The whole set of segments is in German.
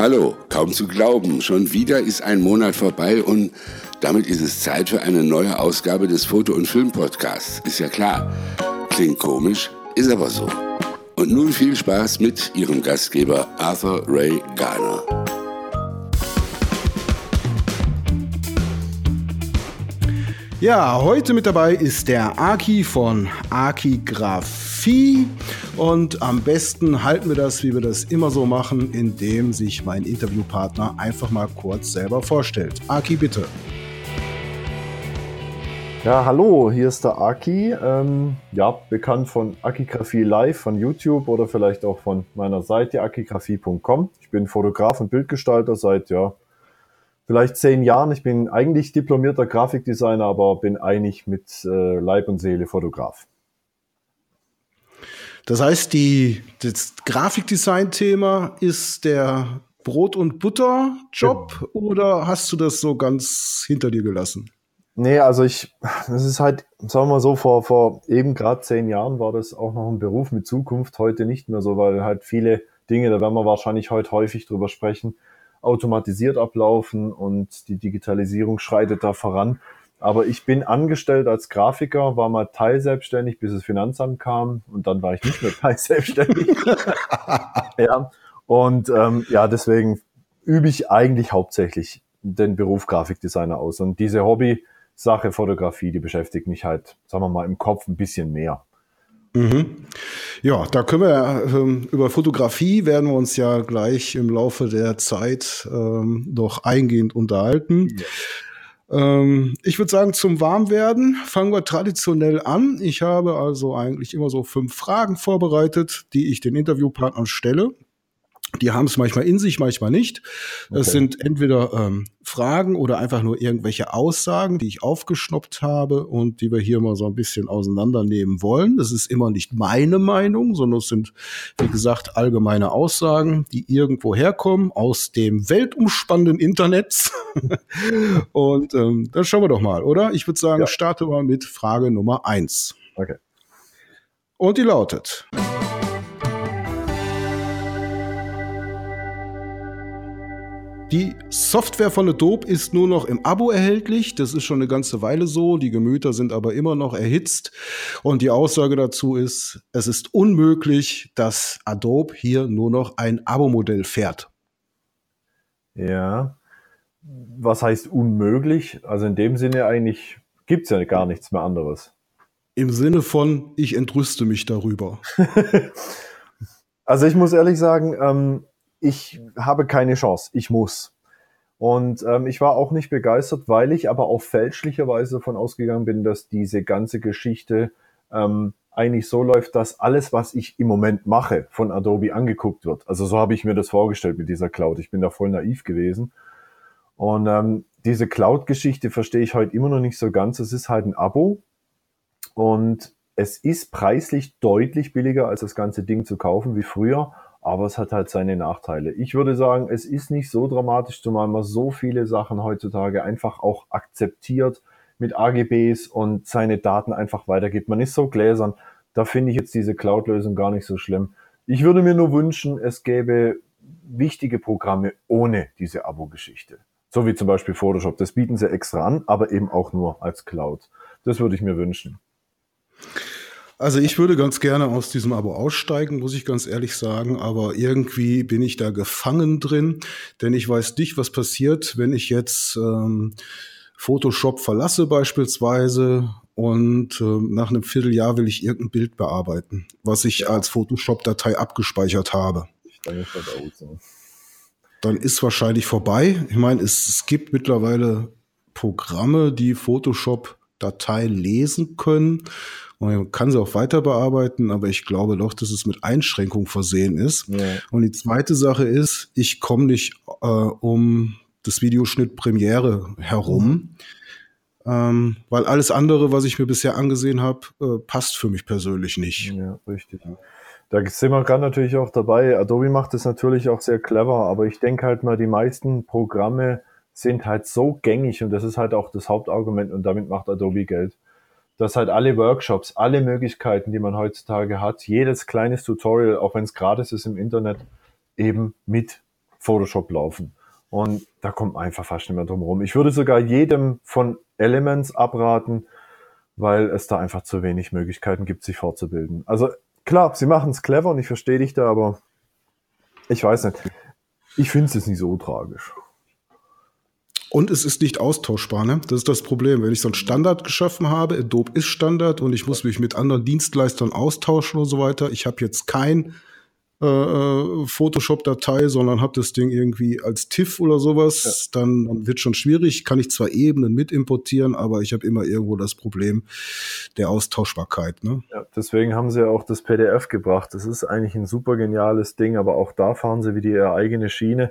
Hallo, kaum zu glauben, schon wieder ist ein Monat vorbei und damit ist es Zeit für eine neue Ausgabe des Foto- und Filmpodcasts. Ist ja klar. Klingt komisch, ist aber so. Und nun viel Spaß mit Ihrem Gastgeber Arthur Ray Garner. Ja, heute mit dabei ist der Aki von Aki Graphie. Und am besten halten wir das, wie wir das immer so machen, indem sich mein Interviewpartner einfach mal kurz selber vorstellt. Aki, bitte. Ja, hallo, hier ist der Aki. Ähm, ja, bekannt von Akigraphie Live von YouTube oder vielleicht auch von meiner Seite akigraphie.com. Ich bin Fotograf und Bildgestalter seit ja, vielleicht zehn Jahren. Ich bin eigentlich diplomierter Grafikdesigner, aber bin eigentlich mit äh, Leib und Seele Fotograf. Das heißt, die, das Grafikdesign-Thema ist der Brot- und Butter-Job ja. oder hast du das so ganz hinter dir gelassen? Nee, also ich, das ist halt, sagen wir mal so, vor, vor eben gerade zehn Jahren war das auch noch ein Beruf mit Zukunft, heute nicht mehr so, weil halt viele Dinge, da werden wir wahrscheinlich heute häufig drüber sprechen, automatisiert ablaufen und die Digitalisierung schreitet da voran. Aber ich bin angestellt als Grafiker, war mal teilselbstständig, bis das Finanzamt kam und dann war ich nicht mehr teilselbstständig. ja. Und ähm, ja, deswegen übe ich eigentlich hauptsächlich den Beruf Grafikdesigner aus. Und diese Hobby-Sache Fotografie, die beschäftigt mich halt, sagen wir mal, im Kopf ein bisschen mehr. Mhm. Ja, da können wir ähm, über Fotografie werden wir uns ja gleich im Laufe der Zeit ähm, noch eingehend unterhalten. Ja. Ähm, ich würde sagen, zum Warmwerden fangen wir traditionell an. Ich habe also eigentlich immer so fünf Fragen vorbereitet, die ich den Interviewpartnern stelle. Die haben es manchmal in sich, manchmal nicht. Es okay. sind entweder ähm, Fragen oder einfach nur irgendwelche Aussagen, die ich aufgeschnappt habe und die wir hier mal so ein bisschen auseinandernehmen wollen. Das ist immer nicht meine Meinung, sondern es sind, wie gesagt, allgemeine Aussagen, die irgendwo herkommen aus dem weltumspannenden Internet. und ähm, dann schauen wir doch mal, oder? Ich würde sagen, ja. starte mal mit Frage Nummer eins. Okay. Und die lautet. Die Software von Adobe ist nur noch im Abo erhältlich. Das ist schon eine ganze Weile so. Die Gemüter sind aber immer noch erhitzt. Und die Aussage dazu ist, es ist unmöglich, dass Adobe hier nur noch ein Abo-Modell fährt. Ja. Was heißt unmöglich? Also in dem Sinne eigentlich gibt es ja gar nichts mehr anderes. Im Sinne von, ich entrüste mich darüber. also ich muss ehrlich sagen, ähm, ich habe keine Chance, ich muss. Und ähm, ich war auch nicht begeistert, weil ich aber auch fälschlicherweise davon ausgegangen bin, dass diese ganze Geschichte ähm, eigentlich so läuft, dass alles, was ich im Moment mache, von Adobe angeguckt wird. Also so habe ich mir das vorgestellt mit dieser Cloud. Ich bin da voll naiv gewesen. Und ähm, diese Cloud-Geschichte verstehe ich heute immer noch nicht so ganz. Es ist halt ein Abo und es ist preislich deutlich billiger, als das ganze Ding zu kaufen wie früher aber es hat halt seine Nachteile. Ich würde sagen, es ist nicht so dramatisch, zumal man so viele Sachen heutzutage einfach auch akzeptiert mit AGBs und seine Daten einfach weitergibt. Man ist so gläsern. Da finde ich jetzt diese Cloud-Lösung gar nicht so schlimm. Ich würde mir nur wünschen, es gäbe wichtige Programme ohne diese Abo-Geschichte. So wie zum Beispiel Photoshop. Das bieten sie extra an, aber eben auch nur als Cloud. Das würde ich mir wünschen. Also ich würde ganz gerne aus diesem Abo aussteigen, muss ich ganz ehrlich sagen, aber irgendwie bin ich da gefangen drin, denn ich weiß nicht, was passiert, wenn ich jetzt ähm, Photoshop verlasse beispielsweise und äh, nach einem Vierteljahr will ich irgendein Bild bearbeiten, was ich als Photoshop-Datei abgespeichert habe. Dann ist wahrscheinlich vorbei. Ich meine, es, es gibt mittlerweile Programme, die Photoshop-Datei lesen können man kann sie auch weiter bearbeiten, aber ich glaube doch, dass es mit Einschränkungen versehen ist. Ja. Und die zweite Sache ist, ich komme nicht äh, um das Videoschnitt Premiere herum. Mhm. Ähm, weil alles andere, was ich mir bisher angesehen habe, äh, passt für mich persönlich nicht. Ja, richtig. Da sind wir gerade natürlich auch dabei. Adobe macht das natürlich auch sehr clever, aber ich denke halt mal, die meisten Programme sind halt so gängig und das ist halt auch das Hauptargument und damit macht Adobe Geld dass halt alle Workshops, alle Möglichkeiten, die man heutzutage hat, jedes kleines Tutorial, auch wenn es gratis ist im Internet, eben mit Photoshop laufen. Und da kommt man einfach fast nicht mehr drum rum. Ich würde sogar jedem von Elements abraten, weil es da einfach zu wenig Möglichkeiten gibt, sich fortzubilden. Also klar, sie machen es clever und ich verstehe dich da, aber ich weiß nicht. Ich finde es jetzt nicht so tragisch. Und es ist nicht austauschbar, ne? Das ist das Problem. Wenn ich so einen Standard geschaffen habe, Adobe ist Standard und ich muss mich mit anderen Dienstleistern austauschen und so weiter. Ich habe jetzt kein äh, äh, Photoshop-Datei, sondern habe das Ding irgendwie als TIFF oder sowas, ja. dann, dann wird schon schwierig. Kann ich zwar Ebenen mit importieren, aber ich habe immer irgendwo das Problem der Austauschbarkeit. Ne? Ja, deswegen haben sie ja auch das PDF gebracht. Das ist eigentlich ein super geniales Ding, aber auch da fahren sie wieder ihre eigene Schiene.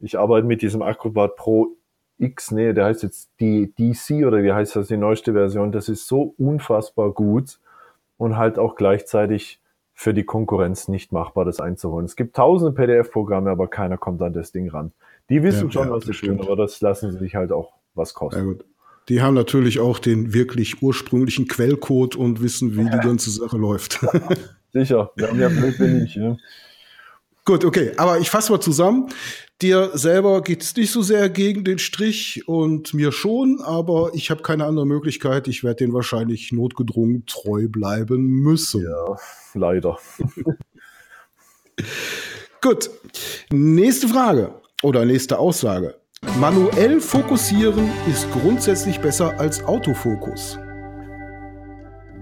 Ich arbeite mit diesem Acrobat Pro X, nee, der heißt jetzt die DC oder wie heißt das, die neueste Version. Das ist so unfassbar gut und halt auch gleichzeitig für die Konkurrenz nicht machbar, das einzuholen. Es gibt tausende PDF-Programme, aber keiner kommt an das Ding ran. Die wissen ja, schon, ja, was sie tun, aber das lassen sie sich halt auch was kosten. Ja, gut. Die haben natürlich auch den wirklich ursprünglichen Quellcode und wissen, wie die ganze Sache läuft. Sicher, wir haben ja blöd wenig. Ja. Gut, okay, aber ich fasse mal zusammen. Dir selber geht es nicht so sehr gegen den Strich und mir schon, aber ich habe keine andere Möglichkeit. Ich werde den wahrscheinlich notgedrungen treu bleiben müssen. Ja, leider. Gut, nächste Frage oder nächste Aussage. Manuell fokussieren ist grundsätzlich besser als Autofokus.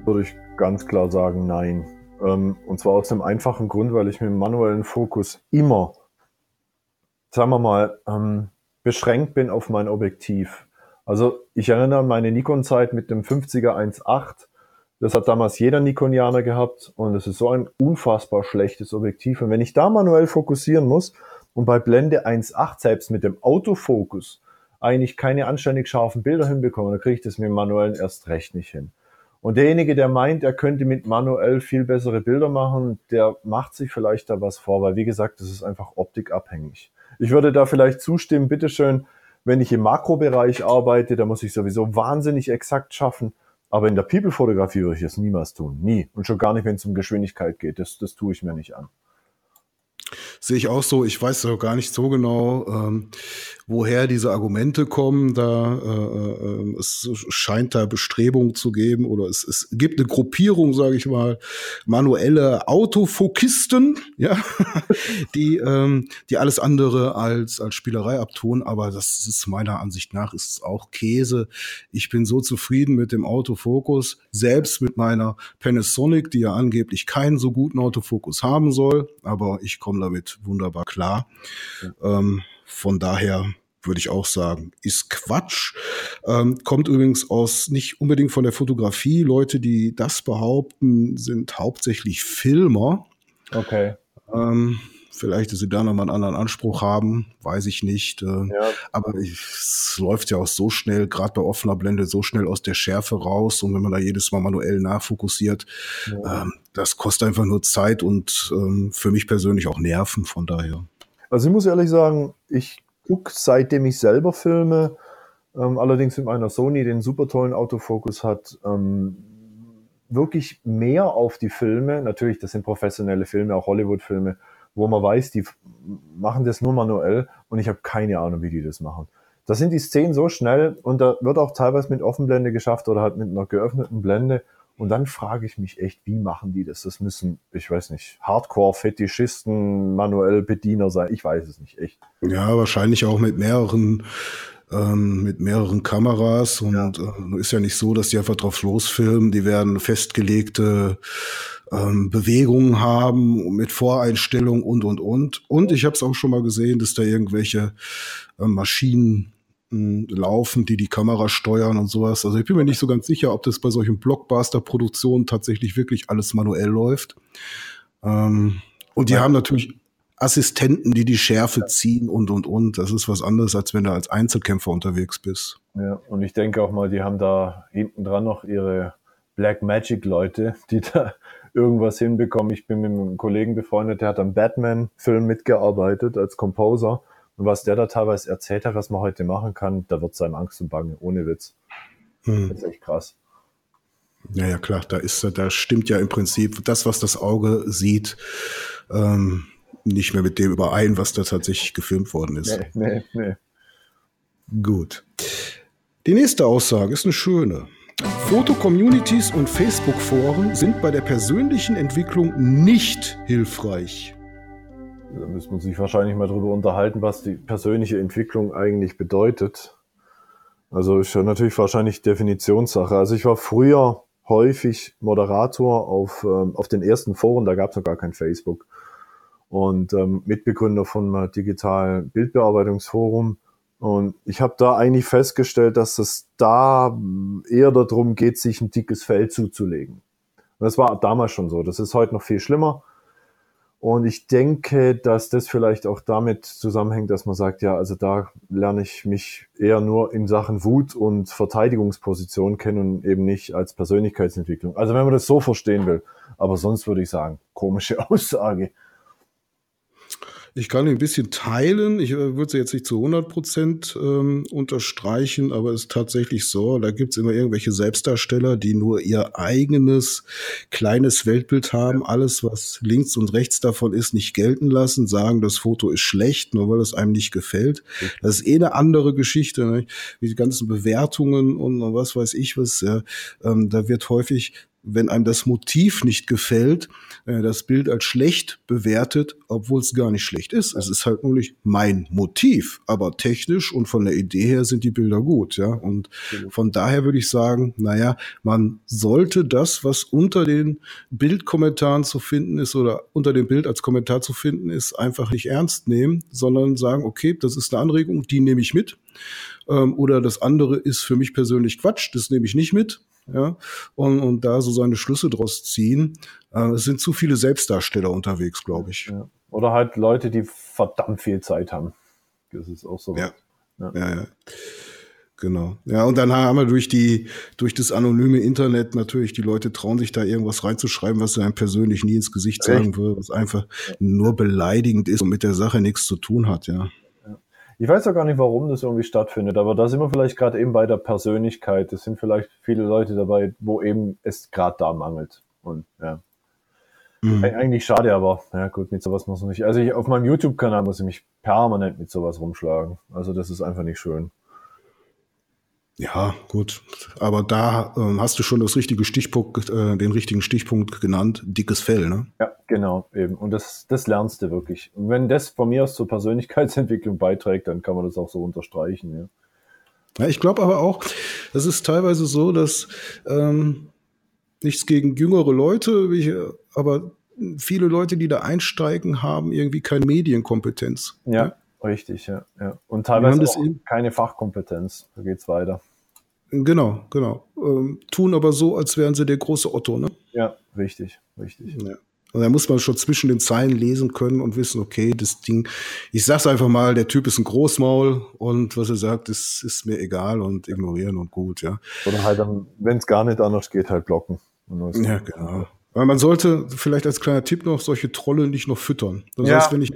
Würde ich ganz klar sagen, nein. Ähm, und zwar aus dem einfachen Grund, weil ich mit dem manuellen Fokus immer, sagen wir mal, ähm, beschränkt bin auf mein Objektiv. Also ich erinnere an meine Nikon-Zeit mit dem 50er 1.8. Das hat damals jeder Nikonianer gehabt und es ist so ein unfassbar schlechtes Objektiv. Und wenn ich da manuell fokussieren muss und bei Blende 1.8 selbst mit dem Autofokus eigentlich keine anständig scharfen Bilder hinbekomme, dann kriege ich das mit dem manuellen erst recht nicht hin. Und derjenige, der meint, er könnte mit manuell viel bessere Bilder machen, der macht sich vielleicht da was vor, weil wie gesagt, das ist einfach optikabhängig. Ich würde da vielleicht zustimmen, bitteschön, wenn ich im Makrobereich arbeite, da muss ich sowieso wahnsinnig exakt schaffen. Aber in der People-Fotografie würde ich das niemals tun. Nie. Und schon gar nicht, wenn es um Geschwindigkeit geht. Das, das tue ich mir nicht an. Sehe ich auch so. Ich weiß auch gar nicht so genau, ähm, woher diese Argumente kommen. Da äh, äh, es scheint da Bestrebungen zu geben oder es, es gibt eine Gruppierung, sage ich mal, manuelle Autofokisten, ja, die ähm, die alles andere als als Spielerei abtun. Aber das ist meiner Ansicht nach ist es auch Käse. Ich bin so zufrieden mit dem Autofokus, selbst mit meiner Panasonic, die ja angeblich keinen so guten Autofokus haben soll, aber ich komme damit wunderbar klar. Ja. Ähm, von daher würde ich auch sagen, ist Quatsch. Ähm, kommt übrigens aus nicht unbedingt von der Fotografie. Leute, die das behaupten, sind hauptsächlich Filmer. Okay. Ähm, vielleicht, dass sie da nochmal einen anderen Anspruch haben, weiß ich nicht. Äh, ja. Aber es läuft ja auch so schnell, gerade bei offener Blende, so schnell aus der Schärfe raus. Und wenn man da jedes Mal manuell nachfokussiert, ja. ähm, das kostet einfach nur Zeit und ähm, für mich persönlich auch Nerven, von daher. Also ich muss ehrlich sagen, ich gucke, seitdem ich selber filme, ähm, allerdings mit meiner Sony, den super tollen Autofokus hat, wirklich mehr auf die Filme. Natürlich, das sind professionelle Filme, auch Hollywood-Filme wo man weiß, die machen das nur manuell und ich habe keine Ahnung, wie die das machen. Da sind die Szenen so schnell und da wird auch teilweise mit Offenblende geschafft oder halt mit einer geöffneten Blende. Und dann frage ich mich echt, wie machen die das? Das müssen, ich weiß nicht, Hardcore-Fetischisten, manuell Bediener sein. Ich weiß es nicht, echt. Ja, wahrscheinlich auch mit mehreren ähm, mit mehreren Kameras und ja. Äh, ist ja nicht so, dass die einfach drauf losfilmen. Die werden festgelegte ähm, Bewegungen haben mit Voreinstellungen und und und. Und ich habe es auch schon mal gesehen, dass da irgendwelche äh, Maschinen hm, laufen, die die Kamera steuern und sowas. Also ich bin mir nicht so ganz sicher, ob das bei solchen Blockbuster-Produktionen tatsächlich wirklich alles manuell läuft. Ähm, und die ja. haben natürlich Assistenten, die die Schärfe ziehen und, und, und. Das ist was anderes, als wenn du als Einzelkämpfer unterwegs bist. Ja, und ich denke auch mal, die haben da hinten dran noch ihre Black Magic Leute, die da irgendwas hinbekommen. Ich bin mit einem Kollegen befreundet, der hat am Batman-Film mitgearbeitet als Composer. Und was der da teilweise erzählt hat, was man heute machen kann, da wird seinem Angst und Bange, ohne Witz. Hm. Das ist echt krass. Ja, ja, klar, da ist, da stimmt ja im Prinzip das, was das Auge sieht, ähm, nicht mehr mit dem überein, was da tatsächlich gefilmt worden ist. Nee, nee, nee. Gut. Die nächste Aussage ist eine schöne. Foto-Communities und Facebook-Foren sind bei der persönlichen Entwicklung nicht hilfreich. Da müssen wir sich wahrscheinlich mal darüber unterhalten, was die persönliche Entwicklung eigentlich bedeutet. Also ist ja natürlich wahrscheinlich Definitionssache. Also ich war früher häufig Moderator auf, ähm, auf den ersten Foren, da gab es noch gar kein Facebook. Und ähm, Mitbegründer von einem digitalen Bildbearbeitungsforum. Und ich habe da eigentlich festgestellt, dass es da eher darum geht, sich ein dickes Fell zuzulegen. Und das war damals schon so. Das ist heute noch viel schlimmer. Und ich denke, dass das vielleicht auch damit zusammenhängt, dass man sagt, ja, also da lerne ich mich eher nur in Sachen Wut und Verteidigungsposition kennen und eben nicht als Persönlichkeitsentwicklung. Also wenn man das so verstehen will. Aber sonst würde ich sagen, komische Aussage. Ich kann ein bisschen teilen. Ich äh, würde sie jetzt nicht zu 100 Prozent ähm, unterstreichen, aber es ist tatsächlich so, da gibt es immer irgendwelche Selbstdarsteller, die nur ihr eigenes kleines Weltbild haben, alles, was links und rechts davon ist, nicht gelten lassen, sagen, das Foto ist schlecht, nur weil es einem nicht gefällt. Das ist eh eine andere Geschichte, ne? wie die ganzen Bewertungen und was weiß ich was. Ja. Ähm, da wird häufig wenn einem das Motiv nicht gefällt, äh, das Bild als schlecht bewertet, obwohl es gar nicht schlecht ist. Es ist halt nur nicht mein Motiv, aber technisch und von der Idee her sind die Bilder gut, ja. Und von daher würde ich sagen, naja, man sollte das, was unter den Bildkommentaren zu finden ist oder unter dem Bild als Kommentar zu finden ist, einfach nicht ernst nehmen, sondern sagen, okay, das ist eine Anregung, die nehme ich mit. Ähm, oder das andere ist für mich persönlich Quatsch, das nehme ich nicht mit ja, und, und da so seine Schlüsse draus ziehen. Äh, es sind zu viele Selbstdarsteller unterwegs, glaube ich. Ja. Oder halt Leute, die verdammt viel Zeit haben. Das ist auch so. Ja. ja. ja, ja. Genau. Ja, und dann haben wir durch die, durch das anonyme Internet natürlich, die Leute trauen sich da irgendwas reinzuschreiben, was sie einem persönlich nie ins Gesicht sagen würde, was einfach nur beleidigend ist und mit der Sache nichts zu tun hat, ja. Ich weiß auch gar nicht, warum das irgendwie stattfindet, aber da sind wir vielleicht gerade eben bei der Persönlichkeit. Es sind vielleicht viele Leute dabei, wo eben es gerade da mangelt. Und ja. Mhm. Eigentlich schade, aber ja gut, mit sowas muss man nicht. Also ich, auf meinem YouTube-Kanal muss ich mich permanent mit sowas rumschlagen. Also das ist einfach nicht schön. Ja, gut. Aber da ähm, hast du schon das richtige Stichpunkt, äh, den richtigen Stichpunkt genannt, dickes Fell, ne? Ja, genau, eben. Und das, das lernst du wirklich. Und wenn das von mir aus zur Persönlichkeitsentwicklung beiträgt, dann kann man das auch so unterstreichen, ja. Ja, ich glaube aber auch, es ist teilweise so, dass ähm, nichts gegen jüngere Leute, ich, aber viele Leute, die da einsteigen, haben irgendwie keine Medienkompetenz. Ja. ja? Richtig, ja. ja. Und teilweise auch keine Fachkompetenz. Da geht's weiter. Genau, genau. Ähm, tun aber so, als wären sie der große Otto, ne? Ja, richtig, richtig. Ja. Und da muss man schon zwischen den Zeilen lesen können und wissen, okay, das Ding, ich sag's einfach mal, der Typ ist ein Großmaul und was er sagt, ist, ist mir egal und ignorieren und gut, ja. Oder halt dann, wenn es gar nicht anders geht, halt blocken. Ja, genau. Aber man sollte vielleicht als kleiner Tipp noch solche Trolle nicht noch füttern. Das ja. heißt, wenn ich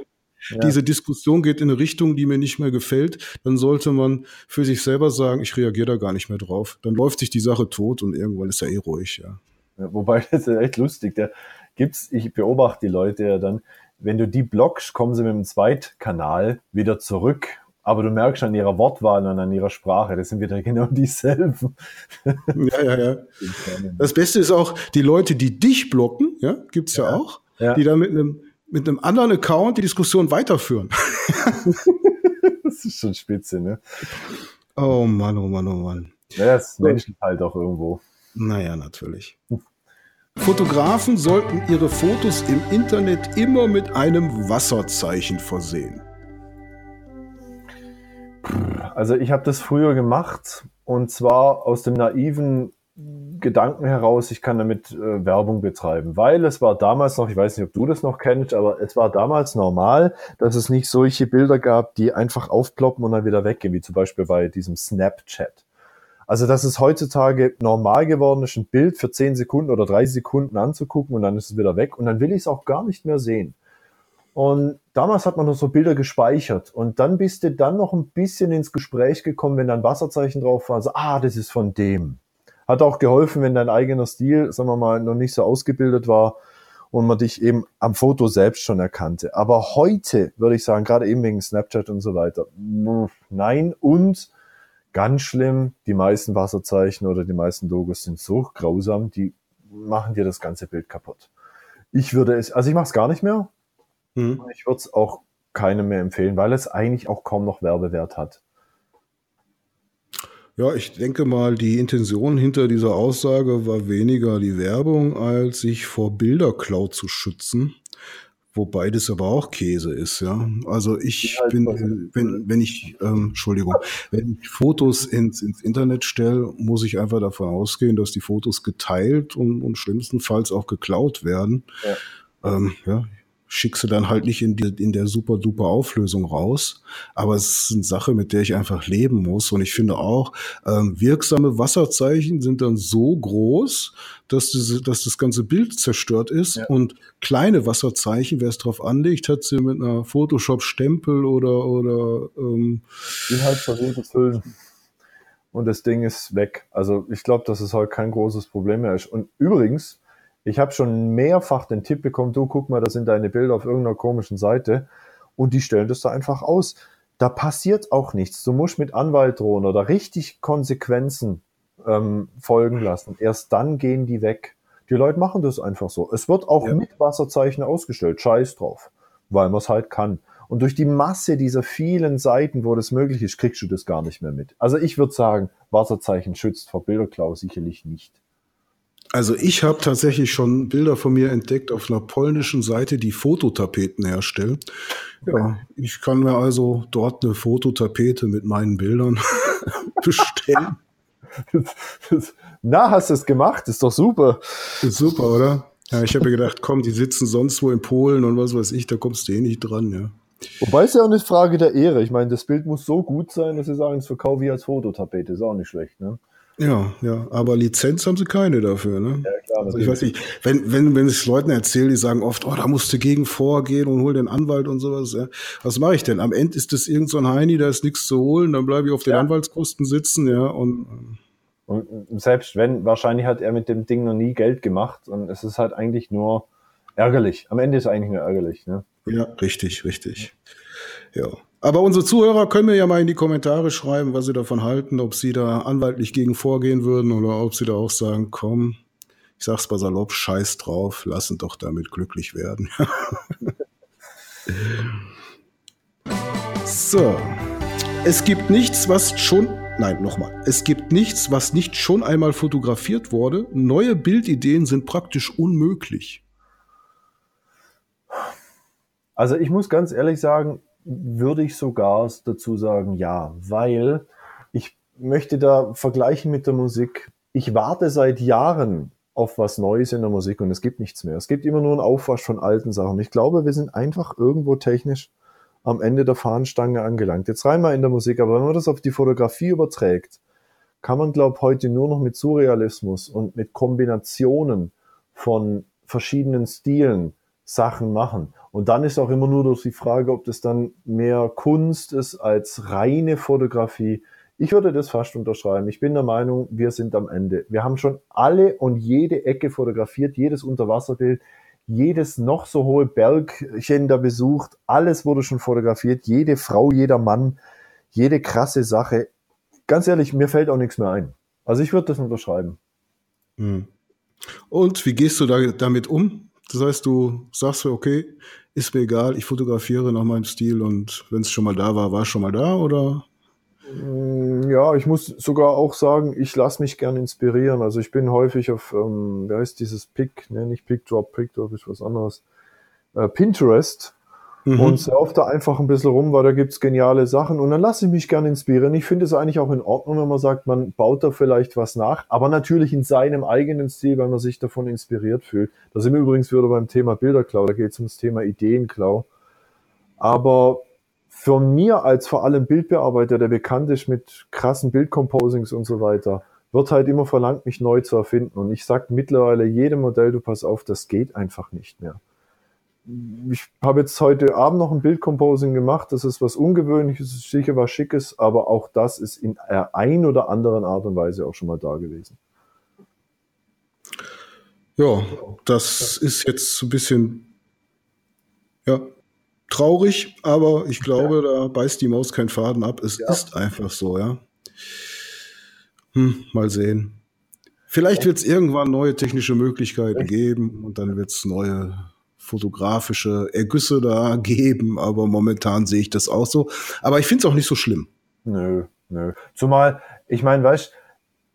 ja. diese Diskussion geht in eine Richtung, die mir nicht mehr gefällt, dann sollte man für sich selber sagen, ich reagiere da gar nicht mehr drauf. Dann läuft sich die Sache tot und irgendwann ist er eh ruhig, ja. ja wobei, das ist echt lustig. Da gibt's, ich beobachte die Leute ja dann, wenn du die blockst, kommen sie mit dem Zweitkanal wieder zurück. Aber du merkst an ihrer Wortwahl und an ihrer Sprache, das sind wieder genau dieselben. Ja, ja, ja. Das Beste ist auch, die Leute, die dich blocken, ja, gibt's ja, ja auch, ja. die dann mit einem mit einem anderen Account die Diskussion weiterführen. das ist schon spitze, ne? Oh Mann, oh Mann, oh Mann. Ja, das ist menschlich halt auch irgendwo. Naja, natürlich. Fotografen sollten ihre Fotos im Internet immer mit einem Wasserzeichen versehen. Also ich habe das früher gemacht und zwar aus dem naiven Gedanken heraus, ich kann damit äh, Werbung betreiben, weil es war damals noch, ich weiß nicht, ob du das noch kennst, aber es war damals normal, dass es nicht solche Bilder gab, die einfach aufploppen und dann wieder weggehen, wie zum Beispiel bei diesem Snapchat. Also, dass es heutzutage normal geworden ist, ein Bild für 10 Sekunden oder 30 Sekunden anzugucken und dann ist es wieder weg und dann will ich es auch gar nicht mehr sehen. Und damals hat man noch so Bilder gespeichert und dann bist du dann noch ein bisschen ins Gespräch gekommen, wenn dann Wasserzeichen drauf war, so, ah, das ist von dem. Hat auch geholfen, wenn dein eigener Stil, sagen wir mal, noch nicht so ausgebildet war und man dich eben am Foto selbst schon erkannte. Aber heute würde ich sagen, gerade eben wegen Snapchat und so weiter, nein und ganz schlimm, die meisten Wasserzeichen oder die meisten Logos sind so grausam, die machen dir das ganze Bild kaputt. Ich würde es, also ich mache es gar nicht mehr. Mhm. Ich würde es auch keinem mehr empfehlen, weil es eigentlich auch kaum noch Werbewert hat. Ja, ich denke mal, die Intention hinter dieser Aussage war weniger die Werbung, als sich vor Bilderklau zu schützen. Wobei das aber auch Käse ist, ja. Also ich bin, wenn, wenn ich, ähm, Entschuldigung, wenn ich Fotos ins, ins Internet stelle, muss ich einfach davon ausgehen, dass die Fotos geteilt und, und schlimmstenfalls auch geklaut werden. Ja. Ähm, ja, schick sie dann halt nicht in, die, in der super duper Auflösung raus. Aber es ist eine Sache, mit der ich einfach leben muss. Und ich finde auch, ähm, wirksame Wasserzeichen sind dann so groß, dass, das, dass das ganze Bild zerstört ist. Ja. Und kleine Wasserzeichen, wer es drauf anlegt, hat sie mit einer Photoshop-Stempel oder, oder ähm, Inhaltsverrätes Hüllen. Und das Ding ist weg. Also ich glaube, dass es heute kein großes Problem mehr ist. Und übrigens, ich habe schon mehrfach den Tipp bekommen, du guck mal, das sind deine Bilder auf irgendeiner komischen Seite und die stellen das da einfach aus. Da passiert auch nichts. Du musst mit Anwalt drohen oder richtig Konsequenzen ähm, folgen lassen. Erst dann gehen die weg. Die Leute machen das einfach so. Es wird auch ja. mit Wasserzeichen ausgestellt. Scheiß drauf. Weil man es halt kann. Und durch die Masse dieser vielen Seiten, wo das möglich ist, kriegst du das gar nicht mehr mit. Also ich würde sagen, Wasserzeichen schützt vor Bilderklau sicherlich nicht. Also ich habe tatsächlich schon Bilder von mir entdeckt auf einer polnischen Seite, die Fototapeten herstellen. Ja, ich kann mir also dort eine Fototapete mit meinen Bildern bestellen. Na, hast du es gemacht? Ist doch super. Ist super, oder? Ja, ich habe mir gedacht, komm, die sitzen sonst wo in Polen und was weiß ich, da kommst du eh nicht dran, ja. Wobei es ja auch eine Frage der Ehre. Ich meine, das Bild muss so gut sein, dass sie sagen, es verkaufe ich als Fototapete. Ist auch nicht schlecht, ne? Ja, ja, aber Lizenz haben sie keine dafür, ne? Ja, klar. Also ich weiß nicht, wenn, wenn, wenn ich Leuten erzähle, die sagen oft, oh, da musst du gegen vorgehen und hol den Anwalt und sowas, ja. Was mache ich denn? Am Ende ist das irgend so ein Heini, da ist nichts zu holen, dann bleibe ich auf den ja. Anwaltskosten sitzen, ja, und, und selbst wenn, wahrscheinlich hat er mit dem Ding noch nie Geld gemacht und es ist halt eigentlich nur ärgerlich. Am Ende ist es eigentlich nur ärgerlich, ne? Ja, richtig, richtig. Ja. Aber unsere Zuhörer können mir ja mal in die Kommentare schreiben, was sie davon halten, ob sie da anwaltlich gegen vorgehen würden oder ob sie da auch sagen, komm, ich sag's mal salopp, scheiß drauf, lassen doch damit glücklich werden. so. Es gibt nichts, was schon Nein, nochmal. Es gibt nichts, was nicht schon einmal fotografiert wurde. Neue Bildideen sind praktisch unmöglich. Also ich muss ganz ehrlich sagen, würde ich sogar dazu sagen, ja, weil ich möchte da vergleichen mit der Musik. Ich warte seit Jahren auf was Neues in der Musik und es gibt nichts mehr. Es gibt immer nur einen Aufwasch von alten Sachen. Ich glaube, wir sind einfach irgendwo technisch am Ende der Fahnenstange angelangt. Jetzt rein mal in der Musik, aber wenn man das auf die Fotografie überträgt, kann man, glaube ich, heute nur noch mit Surrealismus und mit Kombinationen von verschiedenen Stilen Sachen machen. Und dann ist auch immer nur durch die Frage, ob das dann mehr Kunst ist als reine Fotografie. Ich würde das fast unterschreiben. Ich bin der Meinung, wir sind am Ende. Wir haben schon alle und jede Ecke fotografiert, jedes Unterwasserbild, jedes noch so hohe Bergchen da besucht. Alles wurde schon fotografiert. Jede Frau, jeder Mann, jede krasse Sache. Ganz ehrlich, mir fällt auch nichts mehr ein. Also ich würde das unterschreiben. Hm. Und wie gehst du da, damit um? Das heißt, du sagst, okay, ist mir egal, ich fotografiere nach meinem Stil und wenn es schon mal da war, war es schon mal da oder? Mm, ja, ich muss sogar auch sagen, ich lasse mich gern inspirieren. Also ich bin häufig auf, ähm, wer heißt dieses Pick, ne, nicht Pick Drop, Pick Drop ist was anderes, äh, Pinterest mhm. und surf da einfach ein bisschen rum, weil da gibt's geniale Sachen und dann lasse ich mich gerne inspirieren. Ich finde es eigentlich auch in Ordnung, wenn man sagt, man baut da vielleicht was nach, aber natürlich in seinem eigenen Stil, weil man sich davon inspiriert fühlt. Da sind wir übrigens wieder beim Thema Bilderklau, da geht es ums Thema Ideenklau. Aber für mir als vor allem Bildbearbeiter, der bekannt ist mit krassen Bildcomposings und so weiter, wird halt immer verlangt, mich neu zu erfinden. Und ich sage mittlerweile jedem Modell, du pass auf, das geht einfach nicht mehr ich habe jetzt heute Abend noch ein Bildcomposing gemacht. Das ist was Ungewöhnliches, ist sicher was Schickes, aber auch das ist in einer ein oder anderen Art und Weise auch schon mal da gewesen. Ja, das ist jetzt ein bisschen ja, traurig, aber ich glaube, ja. da beißt die Maus keinen Faden ab. Es ja. ist einfach so, ja. Hm, mal sehen. Vielleicht wird es irgendwann neue technische Möglichkeiten geben und dann wird es neue fotografische Ergüsse da geben, aber momentan sehe ich das auch so. Aber ich finde es auch nicht so schlimm. Nö, nö. Zumal, ich meine, weißt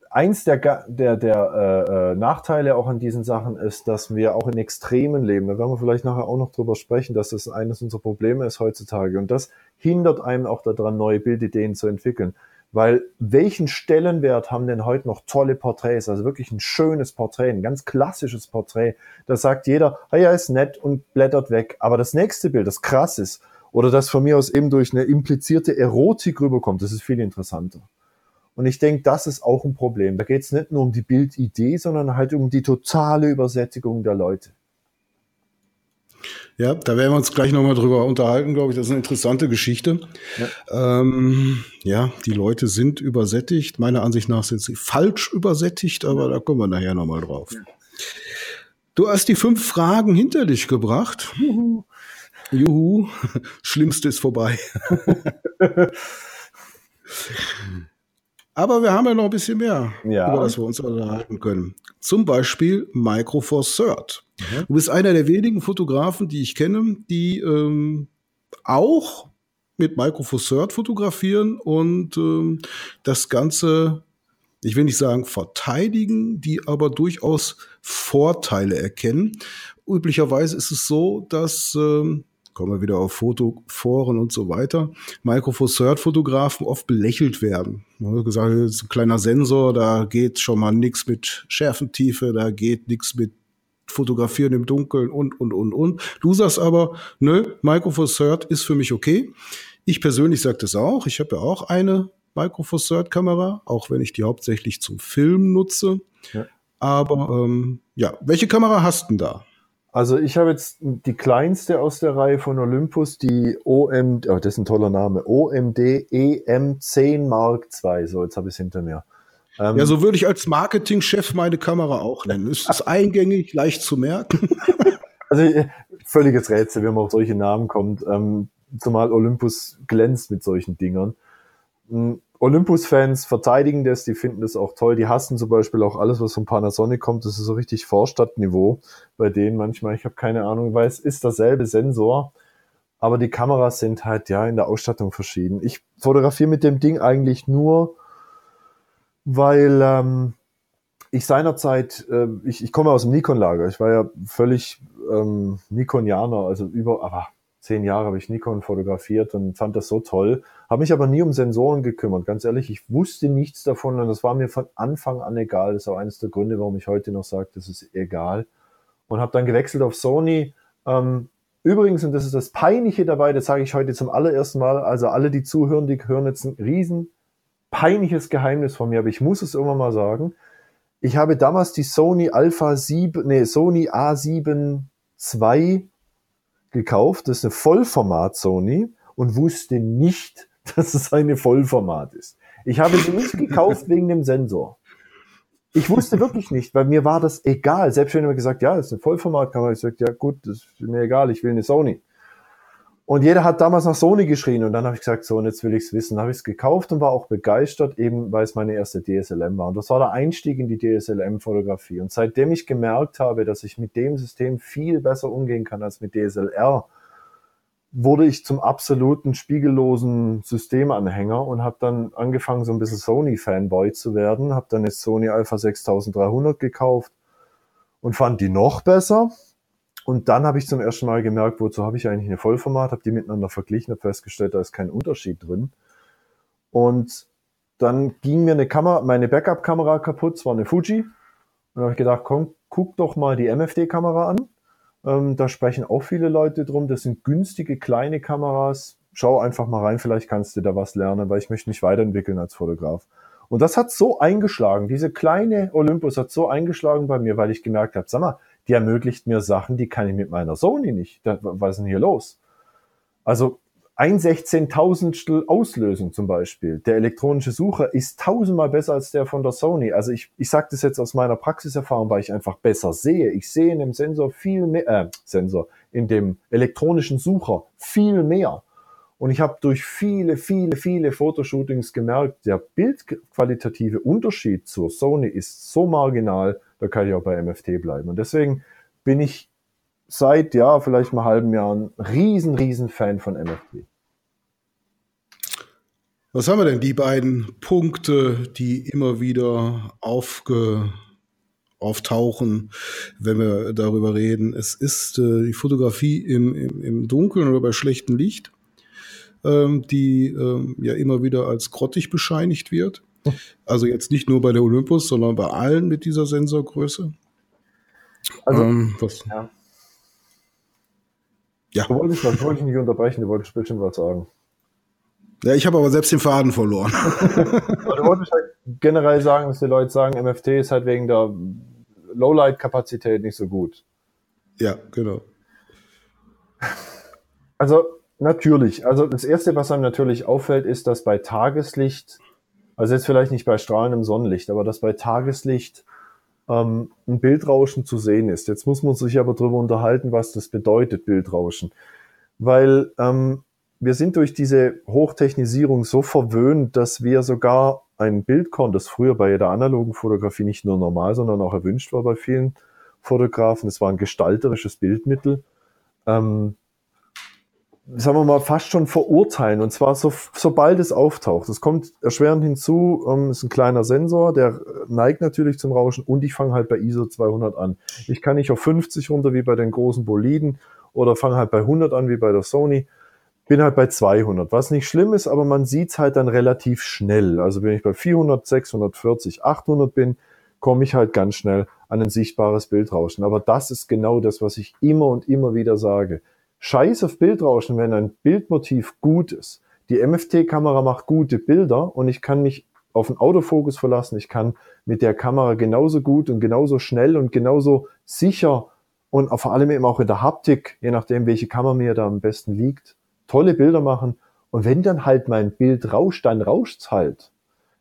eins der, der, der äh, äh, Nachteile auch an diesen Sachen ist, dass wir auch in Extremen leben. Da werden wir vielleicht nachher auch noch drüber sprechen, dass das eines unserer Probleme ist heutzutage. Und das hindert einem auch daran, neue Bildideen zu entwickeln. Weil welchen Stellenwert haben denn heute noch tolle Porträts? Also wirklich ein schönes Porträt, ein ganz klassisches Porträt. Da sagt jeder, ah ja, ist nett und blättert weg. Aber das nächste Bild, das krass ist, oder das von mir aus eben durch eine implizierte Erotik rüberkommt, das ist viel interessanter. Und ich denke, das ist auch ein Problem. Da geht es nicht nur um die Bildidee, sondern halt um die totale Übersättigung der Leute. Ja, da werden wir uns gleich nochmal drüber unterhalten, glaube ich. Das ist eine interessante Geschichte. Ja. Ähm, ja, die Leute sind übersättigt. Meiner Ansicht nach sind sie falsch übersättigt, aber ja. da kommen wir nachher nochmal drauf. Ja. Du hast die fünf Fragen hinter dich gebracht. Juhu. Juhu. Schlimmste ist vorbei. Aber wir haben ja noch ein bisschen mehr, ja. über das wir uns unterhalten können. Zum Beispiel Micro Four Third. Mhm. Du bist einer der wenigen Fotografen, die ich kenne, die ähm, auch mit Micro Four Third fotografieren und ähm, das Ganze, ich will nicht sagen verteidigen, die aber durchaus Vorteile erkennen. Üblicherweise ist es so, dass ähm, kommen wir wieder auf Fotoforen und so weiter, Micro Four Third Fotografen oft belächelt werden. Gesagt, das ist ein kleiner Sensor, da geht schon mal nichts mit Schärfentiefe, da geht nichts mit Fotografieren im Dunkeln und, und, und, und. Du sagst aber, nö, Micro Four Third ist für mich okay. Ich persönlich sage das auch. Ich habe ja auch eine Micro Four Third Kamera, auch wenn ich die hauptsächlich zum Film nutze. Ja. Aber ähm, ja, welche Kamera hast du denn da? Also ich habe jetzt die kleinste aus der Reihe von Olympus, die OMD, oh, das ist ein toller Name, OMD EM10 Mark II. So, jetzt habe ich es hinter mir. Ähm, ja, so würde ich als Marketingchef meine Kamera auch nennen. Es ist eingängig, leicht zu merken. also äh, völliges Rätsel, wie man auf solche Namen kommt. Ähm, zumal Olympus glänzt mit solchen Dingern. Olympus-Fans verteidigen das, die finden das auch toll. Die hassen zum Beispiel auch alles, was von Panasonic kommt. Das ist so richtig Vorstadtniveau bei denen manchmal. Ich habe keine Ahnung, weil es ist derselbe Sensor, aber die Kameras sind halt ja in der Ausstattung verschieden. Ich fotografiere mit dem Ding eigentlich nur, weil ähm, ich seinerzeit, äh, ich, ich komme aus dem Nikon-Lager. Ich war ja völlig ähm, Nikonianer, also über, aber zehn Jahre habe ich Nikon fotografiert und fand das so toll, habe mich aber nie um Sensoren gekümmert. Ganz ehrlich, ich wusste nichts davon und das war mir von Anfang an egal. Das ist auch eines der Gründe, warum ich heute noch sage, das ist egal. Und habe dann gewechselt auf Sony. Ähm, übrigens, und das ist das Peinliche dabei, das sage ich heute zum allerersten Mal, also alle, die zuhören, die hören jetzt ein riesen peinliches Geheimnis von mir, aber ich muss es irgendwann mal sagen. Ich habe damals die Sony Alpha 7, nee, Sony A7 II gekauft, das ist eine Vollformat Sony und wusste nicht, dass es eine Vollformat ist. Ich habe sie nicht gekauft wegen dem Sensor. Ich wusste wirklich nicht, weil mir war das egal. Selbst wenn er gesagt, ja, das ist eine Vollformatkamera, ich sagte, ja gut, das ist mir egal, ich will eine Sony. Und jeder hat damals nach Sony geschrien und dann habe ich gesagt, so, und jetzt will ich es wissen. Habe ich es gekauft und war auch begeistert, eben weil es meine erste DSLM war. Und das war der Einstieg in die DSLM-Fotografie. Und seitdem ich gemerkt habe, dass ich mit dem System viel besser umgehen kann als mit DSLR, wurde ich zum absoluten spiegellosen Systemanhänger und habe dann angefangen, so ein bisschen Sony-Fanboy zu werden. Habe dann eine Sony Alpha 6300 gekauft und fand die noch besser und dann habe ich zum ersten Mal gemerkt, wozu habe ich eigentlich eine Vollformat, habe die miteinander verglichen, habe festgestellt, da ist kein Unterschied drin. Und dann ging mir eine Kamera, meine Backup-Kamera kaputt, es war eine Fuji. Und habe ich gedacht, komm, guck doch mal die MFD-Kamera an. Ähm, da sprechen auch viele Leute drum. Das sind günstige kleine Kameras. Schau einfach mal rein, vielleicht kannst du da was lernen, weil ich möchte mich weiterentwickeln als Fotograf. Und das hat so eingeschlagen, diese kleine Olympus hat so eingeschlagen bei mir, weil ich gemerkt habe, sag mal, die ermöglicht mir Sachen, die kann ich mit meiner Sony nicht. was ist denn hier los? Also ein Sechzehntausendstel Auslösung zum Beispiel. Der elektronische Sucher ist tausendmal besser als der von der Sony. Also ich, ich sage das jetzt aus meiner Praxiserfahrung, weil ich einfach besser sehe. Ich sehe in dem Sensor viel mehr, äh, Sensor, in dem elektronischen Sucher viel mehr. Und ich habe durch viele, viele, viele Fotoshootings gemerkt, der bildqualitative Unterschied zur Sony ist so marginal, da kann ich auch bei MFT bleiben. Und deswegen bin ich seit, ja, vielleicht mal halben Jahr ein riesen, riesen Fan von MFT. Was haben wir denn, die beiden Punkte, die immer wieder aufge, auftauchen, wenn wir darüber reden? Es ist äh, die Fotografie im, im, im Dunkeln oder bei schlechtem Licht, ähm, die ähm, ja immer wieder als grottig bescheinigt wird. Also jetzt nicht nur bei der Olympus, sondern bei allen mit dieser Sensorgröße. Also, ähm, was, ja. Ja. Du wolltest, ich wollte nicht unterbrechen, du wolltest bestimmt was sagen. Ja, ich habe aber selbst den Faden verloren. du wolltest halt generell sagen, dass die Leute sagen, MFT ist halt wegen der Lowlight-Kapazität nicht so gut. Ja, genau. Also natürlich. Also das Erste, was einem natürlich auffällt, ist, dass bei Tageslicht, also jetzt vielleicht nicht bei strahlendem Sonnenlicht, aber dass bei Tageslicht ähm, ein Bildrauschen zu sehen ist. Jetzt muss man sich aber darüber unterhalten, was das bedeutet, Bildrauschen. Weil ähm, wir sind durch diese Hochtechnisierung so verwöhnt, dass wir sogar ein Bildkorn, das früher bei jeder analogen Fotografie nicht nur normal, sondern auch erwünscht war bei vielen Fotografen, es war ein gestalterisches Bildmittel, ähm, sagen wir mal, fast schon verurteilen. Und zwar so, sobald es auftaucht. Es kommt erschwerend hinzu, ähm, ist ein kleiner Sensor, der neigt natürlich zum Rauschen und ich fange halt bei ISO 200 an. Ich kann nicht auf 50 runter wie bei den großen Boliden oder fange halt bei 100 an wie bei der Sony. Bin halt bei 200, was nicht schlimm ist, aber man sieht's halt dann relativ schnell. Also wenn ich bei 400, 640, 800 bin, komme ich halt ganz schnell an ein sichtbares Bildrauschen. Aber das ist genau das, was ich immer und immer wieder sage Scheiß auf Bildrauschen, wenn ein Bildmotiv gut ist. Die MFT-Kamera macht gute Bilder und ich kann mich auf den Autofokus verlassen. Ich kann mit der Kamera genauso gut und genauso schnell und genauso sicher und vor allem eben auch in der Haptik, je nachdem, welche Kamera mir da am besten liegt, tolle Bilder machen. Und wenn dann halt mein Bild rauscht, dann rauscht's halt.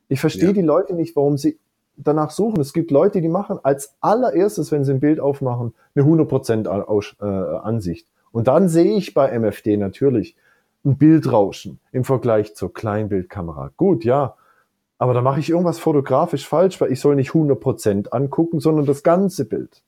Ich verstehe ja. die Leute nicht, warum sie danach suchen. Es gibt Leute, die machen als allererstes, wenn sie ein Bild aufmachen, eine 100% äh, Ansicht. Und dann sehe ich bei MFD natürlich ein Bildrauschen im Vergleich zur Kleinbildkamera. Gut, ja, aber da mache ich irgendwas fotografisch falsch, weil ich soll nicht 100% angucken, sondern das ganze Bild.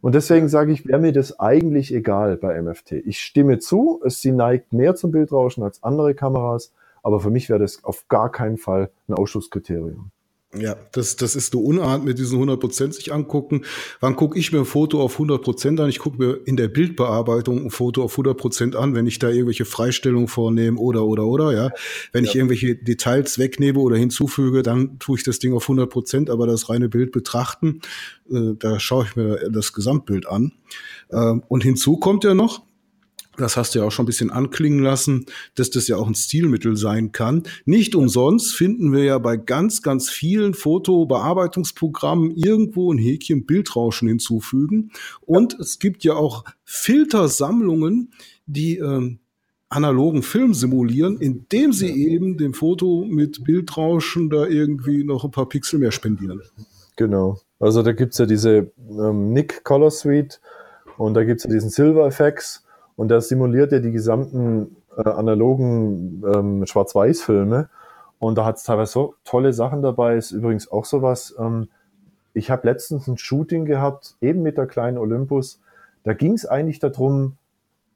Und deswegen sage ich, wäre mir das eigentlich egal bei MFT. Ich stimme zu, es sie neigt mehr zum Bildrauschen als andere Kameras, aber für mich wäre das auf gar keinen Fall ein Ausschlusskriterium. Ja, das, das ist eine Unart mit diesen 100% sich angucken. Wann gucke ich mir ein Foto auf 100% an? Ich gucke mir in der Bildbearbeitung ein Foto auf 100% an, wenn ich da irgendwelche Freistellungen vornehme oder, oder, oder, ja. Wenn ja. ich irgendwelche Details wegnehme oder hinzufüge, dann tue ich das Ding auf 100%, aber das reine Bild betrachten, äh, da schaue ich mir das Gesamtbild an. Ähm, und hinzu kommt ja noch, das hast du ja auch schon ein bisschen anklingen lassen, dass das ja auch ein Stilmittel sein kann. Nicht umsonst finden wir ja bei ganz, ganz vielen Fotobearbeitungsprogrammen irgendwo ein Häkchen Bildrauschen hinzufügen. Und es gibt ja auch Filtersammlungen, die ähm, analogen Film simulieren, indem sie eben dem Foto mit Bildrauschen da irgendwie noch ein paar Pixel mehr spendieren. Genau. Also da gibt's ja diese ähm, Nick Color Suite und da gibt's ja diesen Silver Effects und der simuliert ja die gesamten äh, analogen ähm, Schwarz-Weiß-Filme. Und da hat es teilweise so tolle Sachen dabei. Ist übrigens auch sowas. Ähm, ich habe letztens ein Shooting gehabt, eben mit der kleinen Olympus. Da ging es eigentlich darum,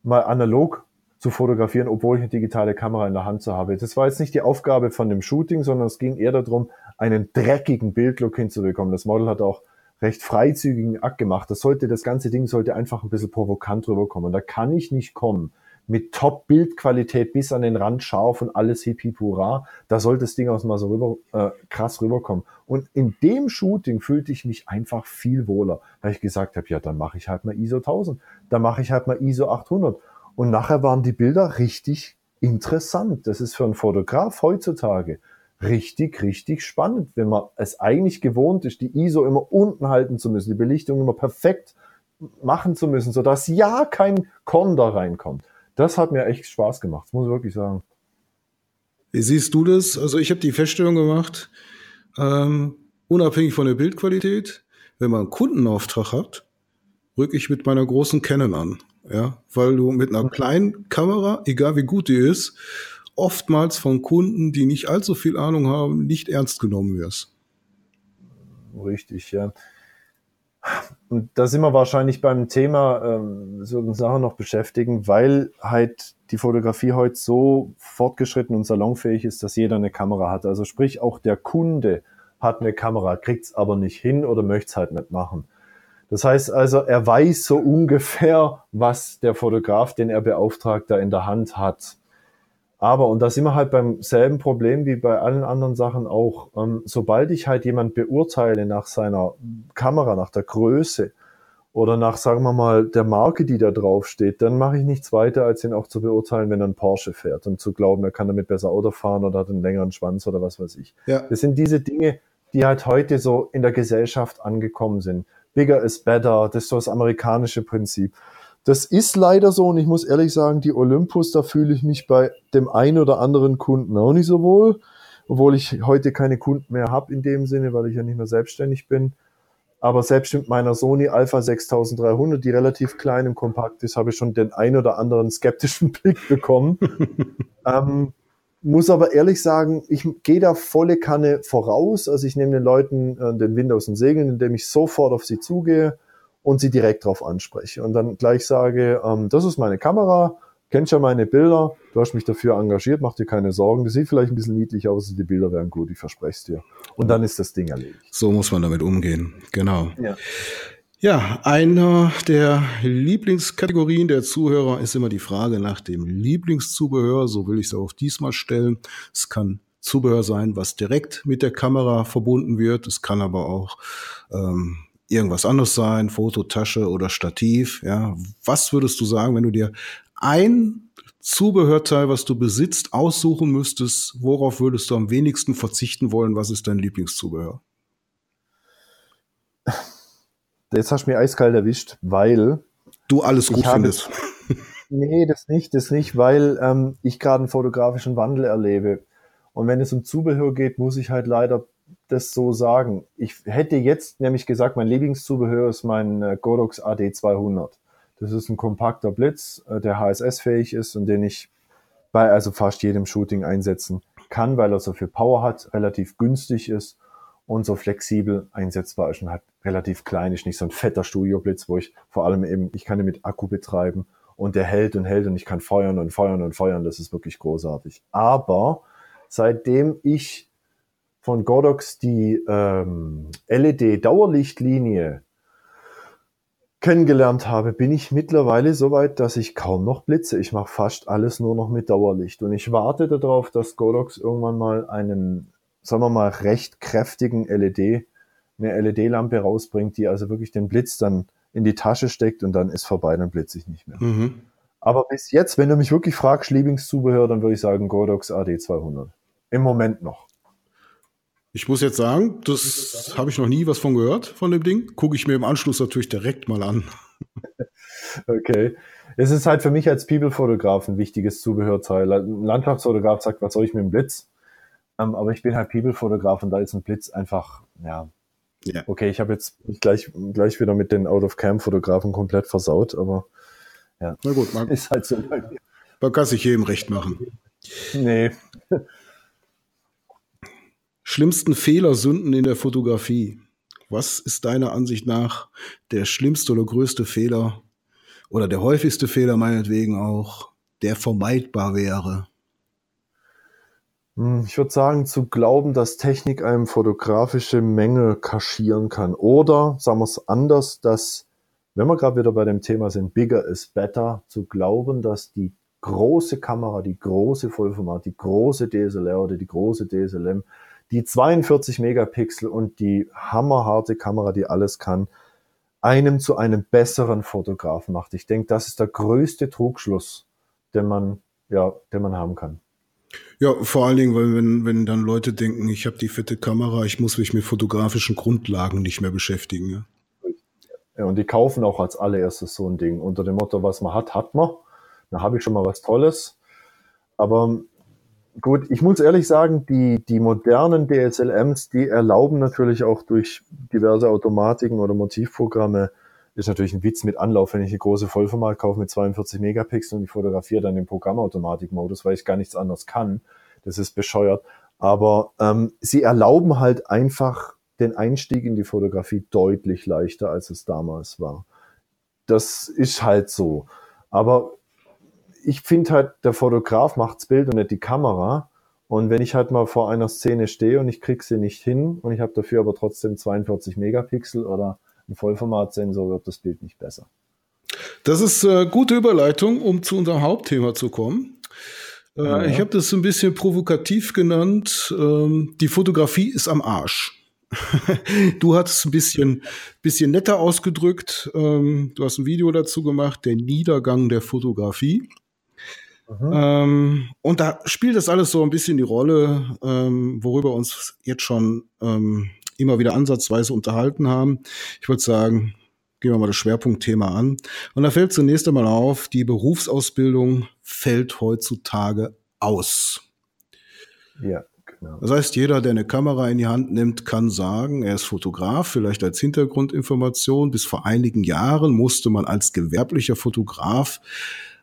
mal analog zu fotografieren, obwohl ich eine digitale Kamera in der Hand zu habe. Das war jetzt nicht die Aufgabe von dem Shooting, sondern es ging eher darum, einen dreckigen Bildlook hinzubekommen. Das Model hat auch recht freizügigen Akt gemacht. Das sollte, das ganze Ding sollte einfach ein bisschen provokant rüberkommen. Da kann ich nicht kommen mit Top-Bildqualität bis an den Rand scharf und alles hippie pura. Da sollte das Ding auch mal so rüber, äh, krass rüberkommen. Und in dem Shooting fühlte ich mich einfach viel wohler, weil ich gesagt habe, ja, dann mache ich halt mal ISO 1000, dann mache ich halt mal ISO 800. Und nachher waren die Bilder richtig interessant. Das ist für einen Fotograf heutzutage richtig, richtig spannend, wenn man es eigentlich gewohnt ist, die ISO immer unten halten zu müssen, die Belichtung immer perfekt machen zu müssen, sodass ja kein Korn da reinkommt. das hat mir echt Spaß gemacht, muss ich wirklich sagen. Wie siehst du das? Also ich habe die Feststellung gemacht, ähm, unabhängig von der Bildqualität, wenn man einen Kundenauftrag hat, rücke ich mit meiner großen Canon an. Ja, weil du mit einer kleinen Kamera, egal wie gut die ist, oftmals von Kunden, die nicht allzu viel Ahnung haben, nicht ernst genommen wirst. Richtig, ja. Und da sind wir wahrscheinlich beim Thema, ähm, so eine Sache noch beschäftigen, weil halt die Fotografie heute so fortgeschritten und salonfähig ist, dass jeder eine Kamera hat. Also sprich, auch der Kunde hat eine Kamera, kriegt's aber nicht hin oder möchte's halt nicht machen. Das heißt also, er weiß so ungefähr, was der Fotograf, den er beauftragt, da in der Hand hat. Aber, und da sind wir halt beim selben Problem wie bei allen anderen Sachen auch, ähm, sobald ich halt jemand beurteile nach seiner Kamera, nach der Größe oder nach, sagen wir mal, der Marke, die da drauf steht, dann mache ich nichts weiter, als ihn auch zu beurteilen, wenn er einen Porsche fährt und zu glauben, er kann damit besser Auto fahren oder hat einen längeren Schwanz oder was weiß ich. Ja. Das sind diese Dinge, die halt heute so in der Gesellschaft angekommen sind. Bigger is better, das ist so das amerikanische Prinzip. Das ist leider so und ich muss ehrlich sagen, die Olympus, da fühle ich mich bei dem einen oder anderen Kunden auch nicht so wohl, obwohl ich heute keine Kunden mehr habe in dem Sinne, weil ich ja nicht mehr selbstständig bin. Aber selbst mit meiner Sony Alpha 6300, die relativ klein und kompakt ist, habe ich schon den ein oder anderen skeptischen Blick bekommen. ähm, muss aber ehrlich sagen, ich gehe da volle Kanne voraus. Also ich nehme den Leuten äh, den Wind aus den Segeln, indem ich sofort auf sie zugehe und sie direkt darauf anspreche und dann gleich sage, ähm, das ist meine Kamera, kennst ja meine Bilder, du hast mich dafür engagiert, mach dir keine Sorgen, das sieht vielleicht ein bisschen niedlich aus, die Bilder werden gut, ich verspreche es dir. Und dann ist das Ding erledigt. So muss man damit umgehen, genau. Ja. Ja, einer der Lieblingskategorien der Zuhörer ist immer die Frage nach dem Lieblingszubehör. So will ich es auch diesmal stellen. Es kann Zubehör sein, was direkt mit der Kamera verbunden wird. Es kann aber auch ähm, irgendwas anderes sein, Fototasche oder Stativ. Ja, was würdest du sagen, wenn du dir ein Zubehörteil, was du besitzt, aussuchen müsstest, worauf würdest du am wenigsten verzichten wollen? Was ist dein Lieblingszubehör? Jetzt hast du mir eiskalt erwischt, weil du alles gut findest. nee, das nicht, das nicht, weil ähm, ich gerade einen fotografischen Wandel erlebe. Und wenn es um Zubehör geht, muss ich halt leider das so sagen. Ich hätte jetzt nämlich gesagt, mein Lieblingszubehör ist mein äh, Godox AD200. Das ist ein kompakter Blitz, äh, der HSS-fähig ist und den ich bei also fast jedem Shooting einsetzen kann, weil er so viel Power hat, relativ günstig ist und so flexibel einsetzbar ist und halt relativ klein ist, nicht so ein fetter Studioblitz, wo ich vor allem eben, ich kann ihn mit Akku betreiben und der hält und hält und ich kann feuern und feuern und feuern, das ist wirklich großartig. Aber seitdem ich von Godox die ähm, LED-Dauerlichtlinie kennengelernt habe, bin ich mittlerweile so weit, dass ich kaum noch blitze. Ich mache fast alles nur noch mit Dauerlicht. Und ich warte darauf, dass Godox irgendwann mal einen, sagen wir mal, recht kräftigen LED, eine LED-Lampe rausbringt, die also wirklich den Blitz dann in die Tasche steckt und dann ist vorbei, dann blitze ich nicht mehr. Mhm. Aber bis jetzt, wenn du mich wirklich fragst, Lieblingszubehör, dann würde ich sagen Godox AD200. Im Moment noch. Ich muss jetzt sagen, das habe ich noch nie was von gehört, von dem Ding. Gucke ich mir im Anschluss natürlich direkt mal an. Okay. Es ist halt für mich als People-Fotograf ein wichtiges Zubehörteil. Ein Landschaftsfotograf sagt, was soll ich mit dem Blitz? Um, ähm, aber ich bin halt People-Fotograf und da ist ein Blitz einfach, ja. ja. Okay, ich habe jetzt gleich, gleich wieder mit den Out-of-Cam-Fotografen komplett versaut, aber ja. Na gut, man, ist halt so. Man kann sich jedem recht machen. Nee. Schlimmsten Fehler, Sünden in der Fotografie. Was ist deiner Ansicht nach der schlimmste oder größte Fehler oder der häufigste Fehler meinetwegen auch, der vermeidbar wäre? Hm, ich würde sagen, zu glauben, dass Technik einem fotografische Mängel kaschieren kann. Oder, sagen wir es anders, dass, wenn wir gerade wieder bei dem Thema sind, bigger is better, zu glauben, dass die große Kamera, die große Vollformat, die große DSLR oder die große DSLM die 42 Megapixel und die hammerharte Kamera, die alles kann, einem zu einem besseren Fotografen macht. Ich denke, das ist der größte Trugschluss, den man, ja, den man haben kann. Ja, vor allen Dingen, weil wenn, wenn dann Leute denken, ich habe die fette Kamera, ich muss mich mit fotografischen Grundlagen nicht mehr beschäftigen. Ja? ja, und die kaufen auch als allererstes so ein Ding unter dem Motto, was man hat, hat man. Da habe ich schon mal was Tolles. Aber gut, ich muss ehrlich sagen, die, die modernen DSLMs, die erlauben natürlich auch durch diverse Automatiken oder Motivprogramme, ist natürlich ein Witz mit Anlauf, wenn ich eine große Vollformat kaufe mit 42 Megapixeln und ich fotografiere dann im Programmautomatikmodus, weil ich gar nichts anderes kann. Das ist bescheuert. Aber ähm, sie erlauben halt einfach den Einstieg in die Fotografie deutlich leichter, als es damals war. Das ist halt so. Aber ich finde halt, der Fotograf macht's Bild und nicht die Kamera. Und wenn ich halt mal vor einer Szene stehe und ich krieg sie nicht hin und ich habe dafür aber trotzdem 42 Megapixel oder ein Vollformatsensor, wird das Bild nicht besser. Das ist äh, gute Überleitung, um zu unserem Hauptthema zu kommen. Äh, ja. Ich habe das ein bisschen provokativ genannt. Ähm, die Fotografie ist am Arsch. du hast es ein bisschen, bisschen netter ausgedrückt. Ähm, du hast ein Video dazu gemacht, der Niedergang der Fotografie. Ähm, und da spielt das alles so ein bisschen die Rolle, ähm, worüber uns jetzt schon ähm, immer wieder ansatzweise unterhalten haben. Ich würde sagen, gehen wir mal das Schwerpunktthema an. Und da fällt zunächst einmal auf, die Berufsausbildung fällt heutzutage aus. Ja, genau. Das heißt, jeder, der eine Kamera in die Hand nimmt, kann sagen, er ist Fotograf, vielleicht als Hintergrundinformation. Bis vor einigen Jahren musste man als gewerblicher Fotograf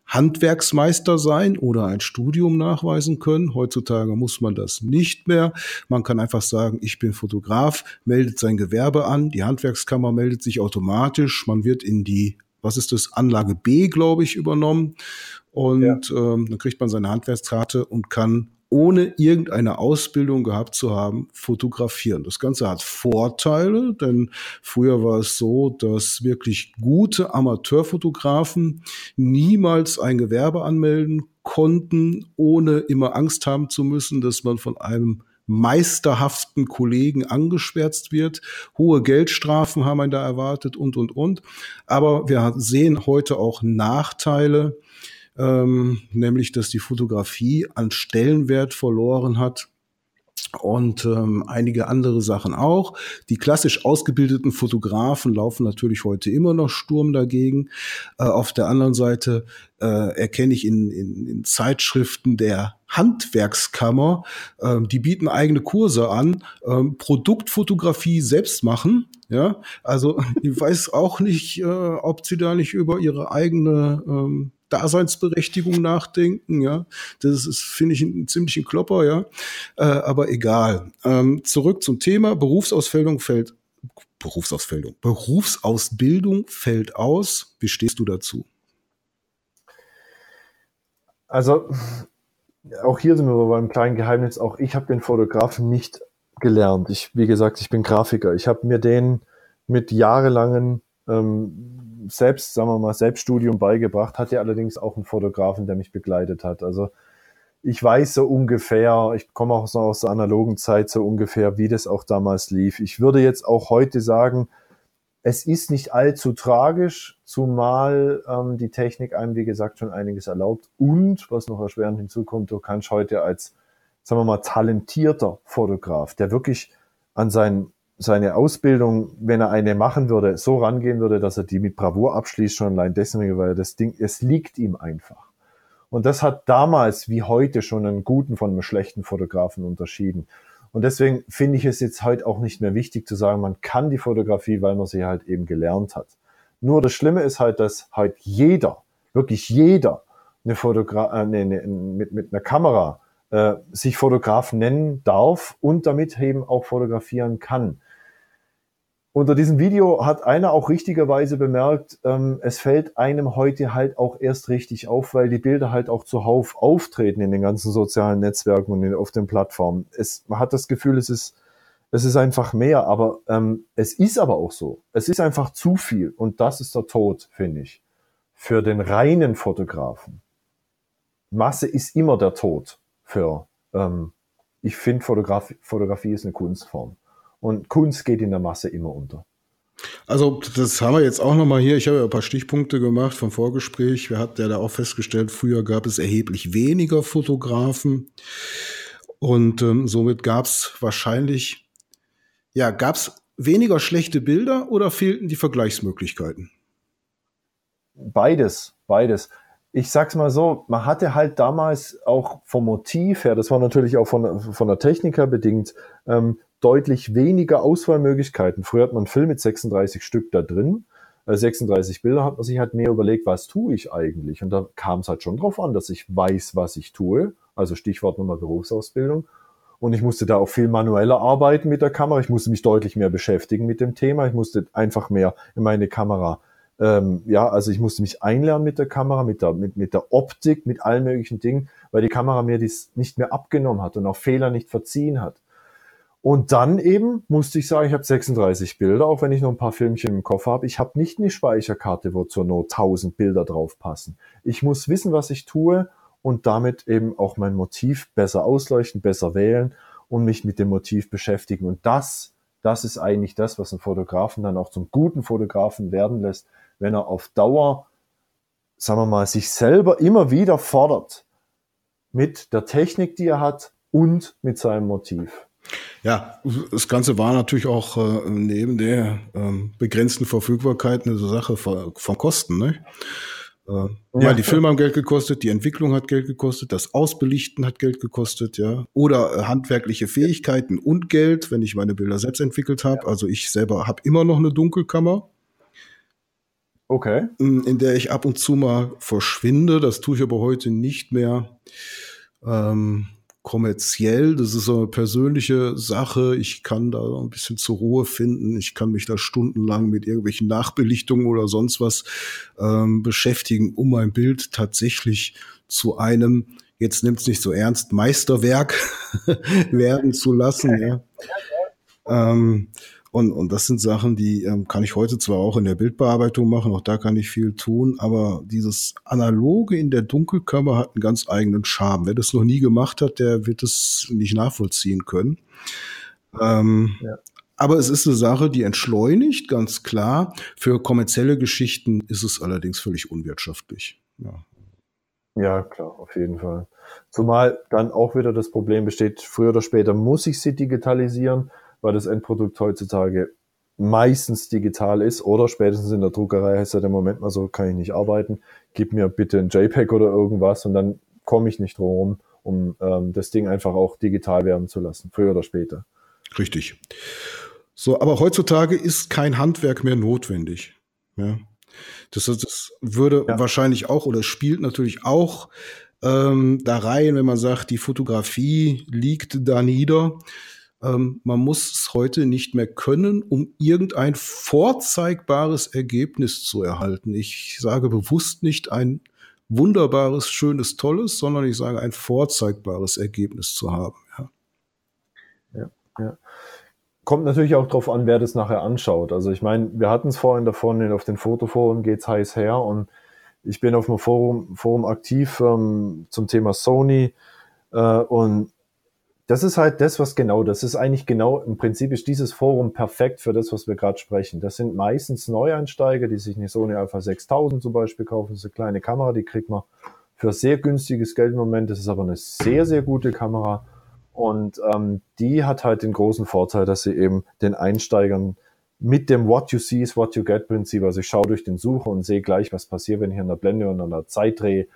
Handwerksmeister sein oder ein Studium nachweisen können. Heutzutage muss man das nicht mehr. Man kann einfach sagen, ich bin Fotograf, meldet sein Gewerbe an, die Handwerkskammer meldet sich automatisch, man wird in die, was ist das, Anlage B, glaube ich, übernommen. Und ja. ähm, dann kriegt man seine Handwerkskarte und kann ohne irgendeine Ausbildung gehabt zu haben, fotografieren. Das Ganze hat Vorteile, denn früher war es so, dass wirklich gute Amateurfotografen niemals ein Gewerbe anmelden konnten, ohne immer Angst haben zu müssen, dass man von einem meisterhaften Kollegen angeschwärzt wird. Hohe Geldstrafen haben einen da erwartet und, und, und. Aber wir sehen heute auch Nachteile, ähm, nämlich dass die Fotografie an Stellenwert verloren hat und ähm, einige andere Sachen auch. Die klassisch ausgebildeten Fotografen laufen natürlich heute immer noch Sturm dagegen. Äh, auf der anderen Seite äh, erkenne ich in, in, in Zeitschriften der Handwerkskammer, äh, die bieten eigene Kurse an, äh, Produktfotografie selbst machen. Ja, also ich weiß auch nicht, äh, ob sie da nicht über ihre eigene ähm, Daseinsberechtigung nachdenken, ja. Das ist, finde ich, ein ziemlichen Klopper, ja. Äh, aber egal. Ähm, zurück zum Thema. Berufsausbildung fällt, Berufsausbildung, Berufsausbildung fällt aus. Wie stehst du dazu? Also, auch hier sind wir beim kleinen Geheimnis. Auch ich habe den Fotografen nicht gelernt. Ich, wie gesagt, ich bin Grafiker. Ich habe mir den mit jahrelangen ähm, selbst, sagen wir mal, Selbststudium beigebracht, hatte allerdings auch einen Fotografen, der mich begleitet hat. Also ich weiß so ungefähr, ich komme auch so aus der analogen Zeit so ungefähr, wie das auch damals lief. Ich würde jetzt auch heute sagen, es ist nicht allzu tragisch, zumal ähm, die Technik einem, wie gesagt, schon einiges erlaubt. Und, was noch erschwerend hinzukommt, du kannst heute als, sagen wir mal, talentierter Fotograf, der wirklich an seinen seine Ausbildung, wenn er eine machen würde, so rangehen würde, dass er die mit Bravour abschließt, schon allein deswegen, weil das Ding, es liegt ihm einfach. Und das hat damals wie heute schon einen guten von einem schlechten Fotografen unterschieden. Und deswegen finde ich es jetzt heute auch nicht mehr wichtig zu sagen, man kann die Fotografie, weil man sie halt eben gelernt hat. Nur das Schlimme ist halt, dass halt jeder, wirklich jeder, eine Fotogra äh, ne, ne, mit, mit einer Kamera äh, sich Fotograf nennen darf und damit eben auch fotografieren kann. Unter diesem Video hat einer auch richtigerweise bemerkt, ähm, es fällt einem heute halt auch erst richtig auf, weil die Bilder halt auch zuhauf auftreten in den ganzen sozialen Netzwerken und in, auf den Plattformen. Es, man hat das Gefühl, es ist, es ist einfach mehr, aber ähm, es ist aber auch so. Es ist einfach zu viel und das ist der Tod, finde ich, für den reinen Fotografen. Masse ist immer der Tod für, ähm, ich finde, Fotografie, Fotografie ist eine Kunstform. Und Kunst geht in der Masse immer unter. Also das haben wir jetzt auch nochmal hier. Ich habe ja ein paar Stichpunkte gemacht vom Vorgespräch. Wir hatten ja da auch festgestellt, früher gab es erheblich weniger Fotografen. Und ähm, somit gab es wahrscheinlich, ja, gab es weniger schlechte Bilder oder fehlten die Vergleichsmöglichkeiten? Beides, beides. ich sag's mal so, man hatte halt damals auch vom Motiv her, das war natürlich auch von, von der Technik her bedingt, ähm, deutlich weniger Auswahlmöglichkeiten. Früher hat man einen Film mit 36 Stück da drin, äh, 36 Bilder, hat man sich halt mehr überlegt, was tue ich eigentlich? Und da kam es halt schon drauf an, dass ich weiß, was ich tue. Also Stichwort nochmal Berufsausbildung. Und ich musste da auch viel manueller arbeiten mit der Kamera. Ich musste mich deutlich mehr beschäftigen mit dem Thema. Ich musste einfach mehr in meine Kamera ähm, ja, also ich musste mich einlernen mit der Kamera, mit der, mit, mit der Optik, mit allen möglichen Dingen, weil die Kamera mir dies nicht mehr abgenommen hat und auch Fehler nicht verziehen hat. Und dann eben musste ich sagen, ich habe 36 Bilder, auch wenn ich noch ein paar Filmchen im Koffer habe. Ich habe nicht eine Speicherkarte, wo zur Not 1000 Bilder drauf passen. Ich muss wissen, was ich tue und damit eben auch mein Motiv besser ausleuchten, besser wählen und mich mit dem Motiv beschäftigen. Und das, das ist eigentlich das, was einen Fotografen dann auch zum guten Fotografen werden lässt, wenn er auf Dauer, sagen wir mal, sich selber immer wieder fordert mit der Technik, die er hat und mit seinem Motiv. Ja, das Ganze war natürlich auch äh, neben der ähm, begrenzten Verfügbarkeit eine Sache von, von Kosten. Ne? Äh, ja, die Filme haben Geld gekostet, die Entwicklung hat Geld gekostet, das Ausbelichten hat Geld gekostet, ja. Oder äh, handwerkliche Fähigkeiten und Geld, wenn ich meine Bilder selbst entwickelt habe. Ja. Also ich selber habe immer noch eine Dunkelkammer. Okay. In der ich ab und zu mal verschwinde. Das tue ich aber heute nicht mehr ähm, kommerziell. Das ist so eine persönliche Sache. Ich kann da ein bisschen zur Ruhe finden. Ich kann mich da stundenlang mit irgendwelchen Nachbelichtungen oder sonst was ähm, beschäftigen, um mein Bild tatsächlich zu einem, jetzt nimmt es nicht so ernst, Meisterwerk werden zu lassen. Ja. Ähm, und, und das sind Sachen, die ähm, kann ich heute zwar auch in der Bildbearbeitung machen, auch da kann ich viel tun, aber dieses Analoge in der Dunkelkammer hat einen ganz eigenen Charme. Wer das noch nie gemacht hat, der wird es nicht nachvollziehen können. Ähm, ja. Aber es ist eine Sache, die entschleunigt, ganz klar. Für kommerzielle Geschichten ist es allerdings völlig unwirtschaftlich. Ja. Ja, klar, auf jeden Fall. Zumal dann auch wieder das Problem besteht, früher oder später muss ich sie digitalisieren weil das Endprodukt heutzutage meistens digital ist oder spätestens in der Druckerei heißt ja der Moment mal so, kann ich nicht arbeiten, gib mir bitte ein JPEG oder irgendwas und dann komme ich nicht drum, um ähm, das Ding einfach auch digital werden zu lassen, früher oder später. Richtig. So, aber heutzutage ist kein Handwerk mehr notwendig. Ja. Das, das würde ja. wahrscheinlich auch oder spielt natürlich auch ähm, da rein, wenn man sagt, die Fotografie liegt da nieder ähm, man muss es heute nicht mehr können, um irgendein vorzeigbares Ergebnis zu erhalten. Ich sage bewusst nicht ein wunderbares, schönes, tolles, sondern ich sage ein vorzeigbares Ergebnis zu haben. Ja, ja. ja. Kommt natürlich auch darauf an, wer das nachher anschaut. Also ich meine, wir hatten es vorhin davon, auf den Fotoforen geht's heiß her und ich bin auf einem Forum, Forum aktiv ähm, zum Thema Sony äh, und das ist halt das, was genau, das ist eigentlich genau, im Prinzip ist dieses Forum perfekt für das, was wir gerade sprechen. Das sind meistens Neueinsteiger, die sich eine Sony Alpha 6000 zum Beispiel kaufen. Das ist eine kleine Kamera, die kriegt man für sehr günstiges Geld im Moment. Das ist aber eine sehr, sehr gute Kamera. Und ähm, die hat halt den großen Vorteil, dass sie eben den Einsteigern mit dem What you see is what you get Prinzip, also ich schaue durch den Sucher und sehe gleich, was passiert, wenn ich an der Blende und an der Zeit drehe,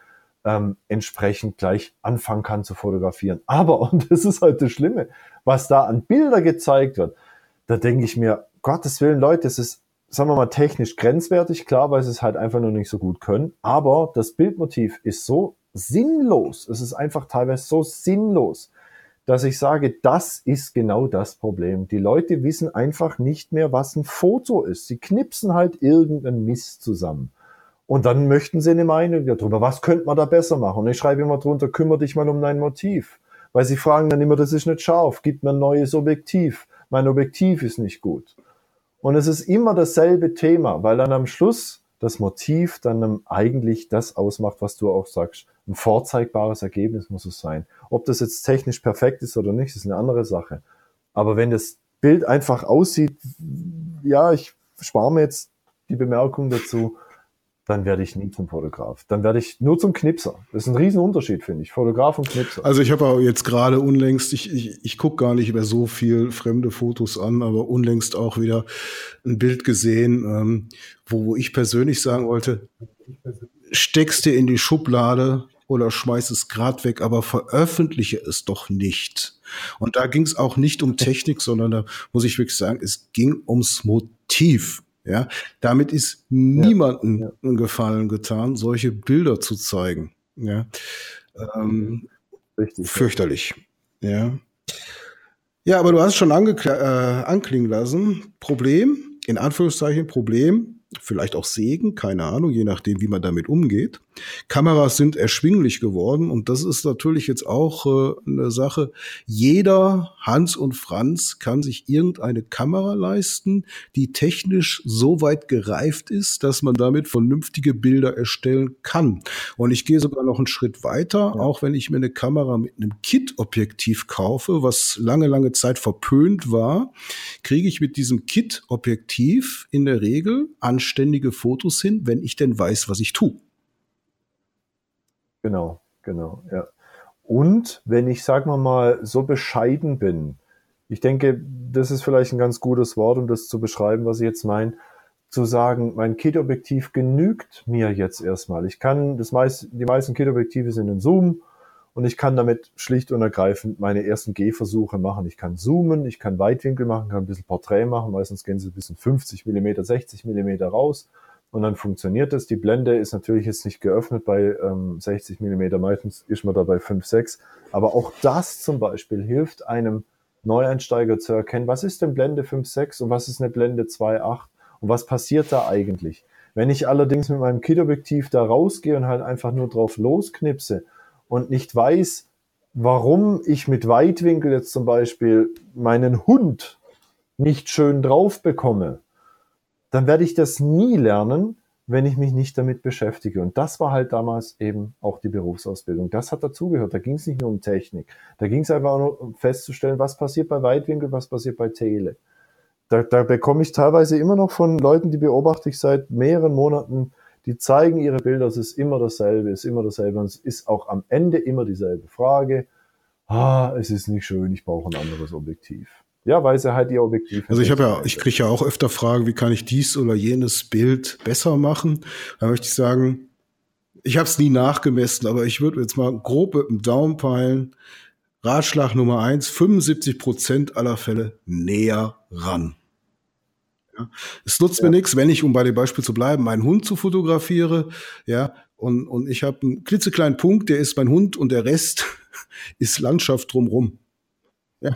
ähm, entsprechend gleich anfangen kann zu fotografieren. Aber, und das ist halt das Schlimme, was da an Bilder gezeigt wird, da denke ich mir, Gottes Willen, Leute, es ist, sagen wir mal, technisch grenzwertig, klar, weil sie es halt einfach nur nicht so gut können. Aber das Bildmotiv ist so sinnlos. Es ist einfach teilweise so sinnlos, dass ich sage, das ist genau das Problem. Die Leute wissen einfach nicht mehr, was ein Foto ist. Sie knipsen halt irgendeinen Mist zusammen. Und dann möchten sie eine Meinung darüber. Was könnte man da besser machen? Und ich schreibe immer drunter, kümmere dich mal um dein Motiv. Weil sie fragen dann immer, das ist nicht scharf, gib mir ein neues Objektiv. Mein Objektiv ist nicht gut. Und es ist immer dasselbe Thema, weil dann am Schluss das Motiv dann eigentlich das ausmacht, was du auch sagst. Ein vorzeigbares Ergebnis muss es sein. Ob das jetzt technisch perfekt ist oder nicht, ist eine andere Sache. Aber wenn das Bild einfach aussieht, ja, ich spare mir jetzt die Bemerkung dazu, dann werde ich nie zum Fotograf. Dann werde ich nur zum Knipser. Das ist ein Riesenunterschied, finde ich. Fotograf und Knipser. Also ich habe jetzt gerade unlängst, ich, ich, ich gucke gar nicht mehr so viel fremde Fotos an, aber unlängst auch wieder ein Bild gesehen, ähm, wo, wo ich persönlich sagen wollte, steckst dir in die Schublade oder schmeiß es grad weg, aber veröffentliche es doch nicht. Und da ging es auch nicht um Technik, sondern da muss ich wirklich sagen, es ging ums Motiv. Ja, damit ist niemandem ja, ja. Gefallen getan, solche Bilder zu zeigen. Ja, ähm, Richtig, fürchterlich. Ja. Ja, aber du hast schon äh, anklingen lassen. Problem, in Anführungszeichen Problem, vielleicht auch Segen, keine Ahnung, je nachdem, wie man damit umgeht. Kameras sind erschwinglich geworden und das ist natürlich jetzt auch äh, eine Sache. Jeder Hans und Franz kann sich irgendeine Kamera leisten, die technisch so weit gereift ist, dass man damit vernünftige Bilder erstellen kann. Und ich gehe sogar noch einen Schritt weiter, ja. auch wenn ich mir eine Kamera mit einem Kit-Objektiv kaufe, was lange, lange Zeit verpönt war, kriege ich mit diesem Kit-Objektiv in der Regel anständige Fotos hin, wenn ich denn weiß, was ich tue. Genau, genau, ja. Und wenn ich, sagen wir mal, so bescheiden bin, ich denke, das ist vielleicht ein ganz gutes Wort, um das zu beschreiben, was ich jetzt meine, zu sagen, mein Kit-Objektiv genügt mir jetzt erstmal. Ich kann, das meist, die meisten Kit-Objektive sind in Zoom und ich kann damit schlicht und ergreifend meine ersten Gehversuche machen. Ich kann zoomen, ich kann Weitwinkel machen, kann ein bisschen Porträt machen, meistens gehen sie bis in 50 Millimeter, 60 Millimeter raus und dann funktioniert es. Die Blende ist natürlich jetzt nicht geöffnet bei ähm, 60 Millimeter, meistens ist man da bei 5, 6. Aber auch das zum Beispiel hilft einem Neueinsteiger zu erkennen, was ist denn Blende 5, 6 und was ist eine Blende 2, 8 und was passiert da eigentlich. Wenn ich allerdings mit meinem Kit-Objektiv da rausgehe und halt einfach nur drauf losknipse und nicht weiß, warum ich mit Weitwinkel jetzt zum Beispiel meinen Hund nicht schön drauf bekomme, dann werde ich das nie lernen, wenn ich mich nicht damit beschäftige. Und das war halt damals eben auch die Berufsausbildung. Das hat dazugehört. Da ging es nicht nur um Technik. Da ging es einfach nur um festzustellen, was passiert bei Weitwinkel, was passiert bei Tele. Da, da bekomme ich teilweise immer noch von Leuten, die beobachte ich seit mehreren Monaten, die zeigen ihre Bilder, es ist immer dasselbe, es ist immer dasselbe und es ist auch am Ende immer dieselbe Frage. Ah, es ist nicht schön, ich brauche ein anderes Objektiv. Ja, weil sie halt ihr Objektiv. Also ich habe ja, ich kriege ja auch öfter Fragen, wie kann ich dies oder jenes Bild besser machen? Da möchte ich sagen, ich habe es nie nachgemessen, aber ich würde jetzt mal grob mit dem Daumen peilen. Ratschlag Nummer eins, 75 Prozent aller Fälle näher ran. Ja. Es nutzt ja. mir nichts, wenn ich, um bei dem Beispiel zu bleiben, meinen Hund zu fotografiere, ja, und, und ich habe einen klitzekleinen Punkt, der ist mein Hund und der Rest ist Landschaft drumrum. Ja.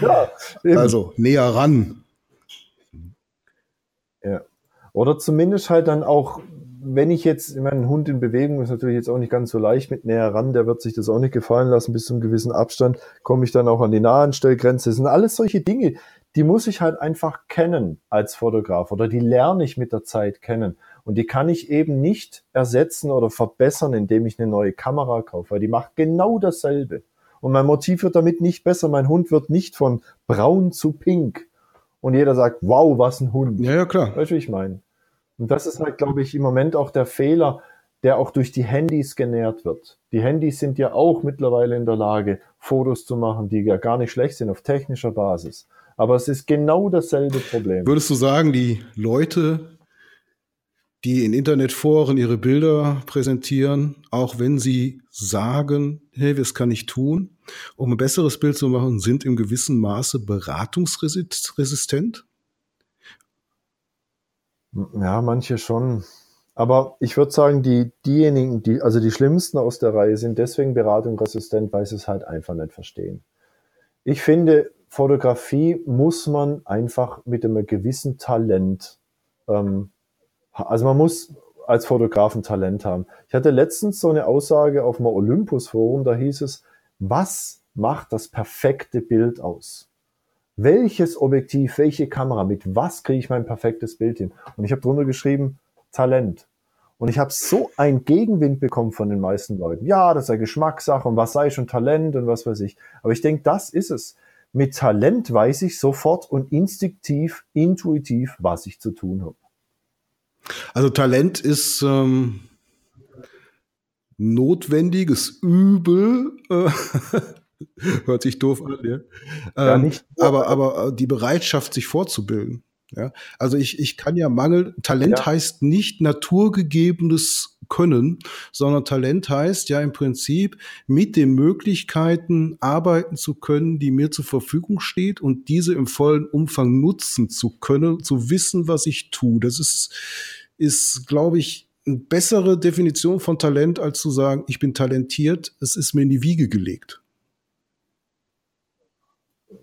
Ja, also näher ran. Ja. Oder zumindest halt dann auch, wenn ich jetzt, meinen Hund in Bewegung ist natürlich jetzt auch nicht ganz so leicht mit näher ran, der wird sich das auch nicht gefallen lassen, bis zu einem gewissen Abstand komme ich dann auch an die Nahanstellgrenze. Das sind alles solche Dinge, die muss ich halt einfach kennen als Fotograf oder die lerne ich mit der Zeit kennen. Und die kann ich eben nicht ersetzen oder verbessern, indem ich eine neue Kamera kaufe, weil die macht genau dasselbe. Und mein Motiv wird damit nicht besser. Mein Hund wird nicht von braun zu pink. Und jeder sagt, wow, was ein Hund. Ja, ja, klar. Weißt du, wie ich meine? Und das ist halt, glaube ich, im Moment auch der Fehler, der auch durch die Handys genährt wird. Die Handys sind ja auch mittlerweile in der Lage, Fotos zu machen, die ja gar nicht schlecht sind auf technischer Basis. Aber es ist genau dasselbe Problem. Würdest du sagen, die Leute die in Internetforen ihre Bilder präsentieren, auch wenn sie sagen, hey, das kann ich tun, um ein besseres Bild zu machen, sind im gewissen Maße beratungsresistent? Ja, manche schon. Aber ich würde sagen, die, diejenigen, die, also die schlimmsten aus der Reihe sind deswegen beratungsresistent, weil sie es halt einfach nicht verstehen. Ich finde, Fotografie muss man einfach mit einem gewissen Talent ähm, also man muss als Fotograf ein Talent haben. Ich hatte letztens so eine Aussage auf dem Olympus-Forum, da hieß es, was macht das perfekte Bild aus? Welches Objektiv, welche Kamera, mit was kriege ich mein perfektes Bild hin? Und ich habe drunter geschrieben, Talent. Und ich habe so einen Gegenwind bekommen von den meisten Leuten. Ja, das ja Geschmackssache und was sei schon Talent und was weiß ich. Aber ich denke, das ist es. Mit Talent weiß ich sofort und instinktiv, intuitiv, was ich zu tun habe. Also Talent ist ähm, notwendiges Übel. Hört sich doof an, ja. ja ähm, nicht, aber, aber äh, die Bereitschaft, sich vorzubilden. Ja, also ich, ich kann ja Mangel, Talent ja. heißt nicht naturgegebenes können, sondern Talent heißt ja im Prinzip mit den Möglichkeiten arbeiten zu können, die mir zur Verfügung steht und diese im vollen Umfang nutzen zu können, zu wissen, was ich tue. Das ist, ist, glaube ich, eine bessere Definition von Talent, als zu sagen, ich bin talentiert, es ist mir in die Wiege gelegt.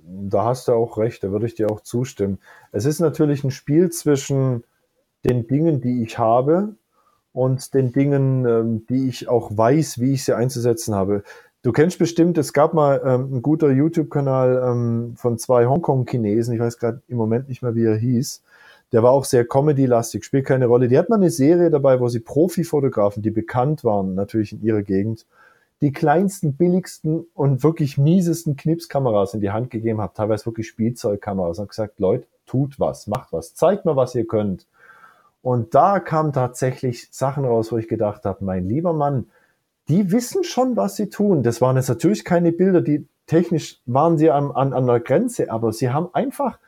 Da hast du auch recht, da würde ich dir auch zustimmen. Es ist natürlich ein Spiel zwischen den Dingen, die ich habe und den Dingen, ähm, die ich auch weiß, wie ich sie einzusetzen habe. Du kennst bestimmt, es gab mal ähm, ein guter YouTube-Kanal ähm, von zwei Hongkong-Chinesen, ich weiß gerade im Moment nicht mehr, wie er hieß. Der war auch sehr Comedy-lastig, spielt keine Rolle. Die hat mal eine Serie dabei, wo sie Profi-Fotografen, die bekannt waren, natürlich in ihrer Gegend, die kleinsten, billigsten und wirklich miesesten Knipskameras in die Hand gegeben hat, teilweise wirklich Spielzeugkameras und gesagt, Leute, tut was, macht was, zeigt mal, was ihr könnt. Und da kamen tatsächlich Sachen raus, wo ich gedacht habe, mein lieber Mann, die wissen schon, was sie tun. Das waren jetzt natürlich keine Bilder, die technisch waren sie an, an, an der Grenze, aber sie haben einfach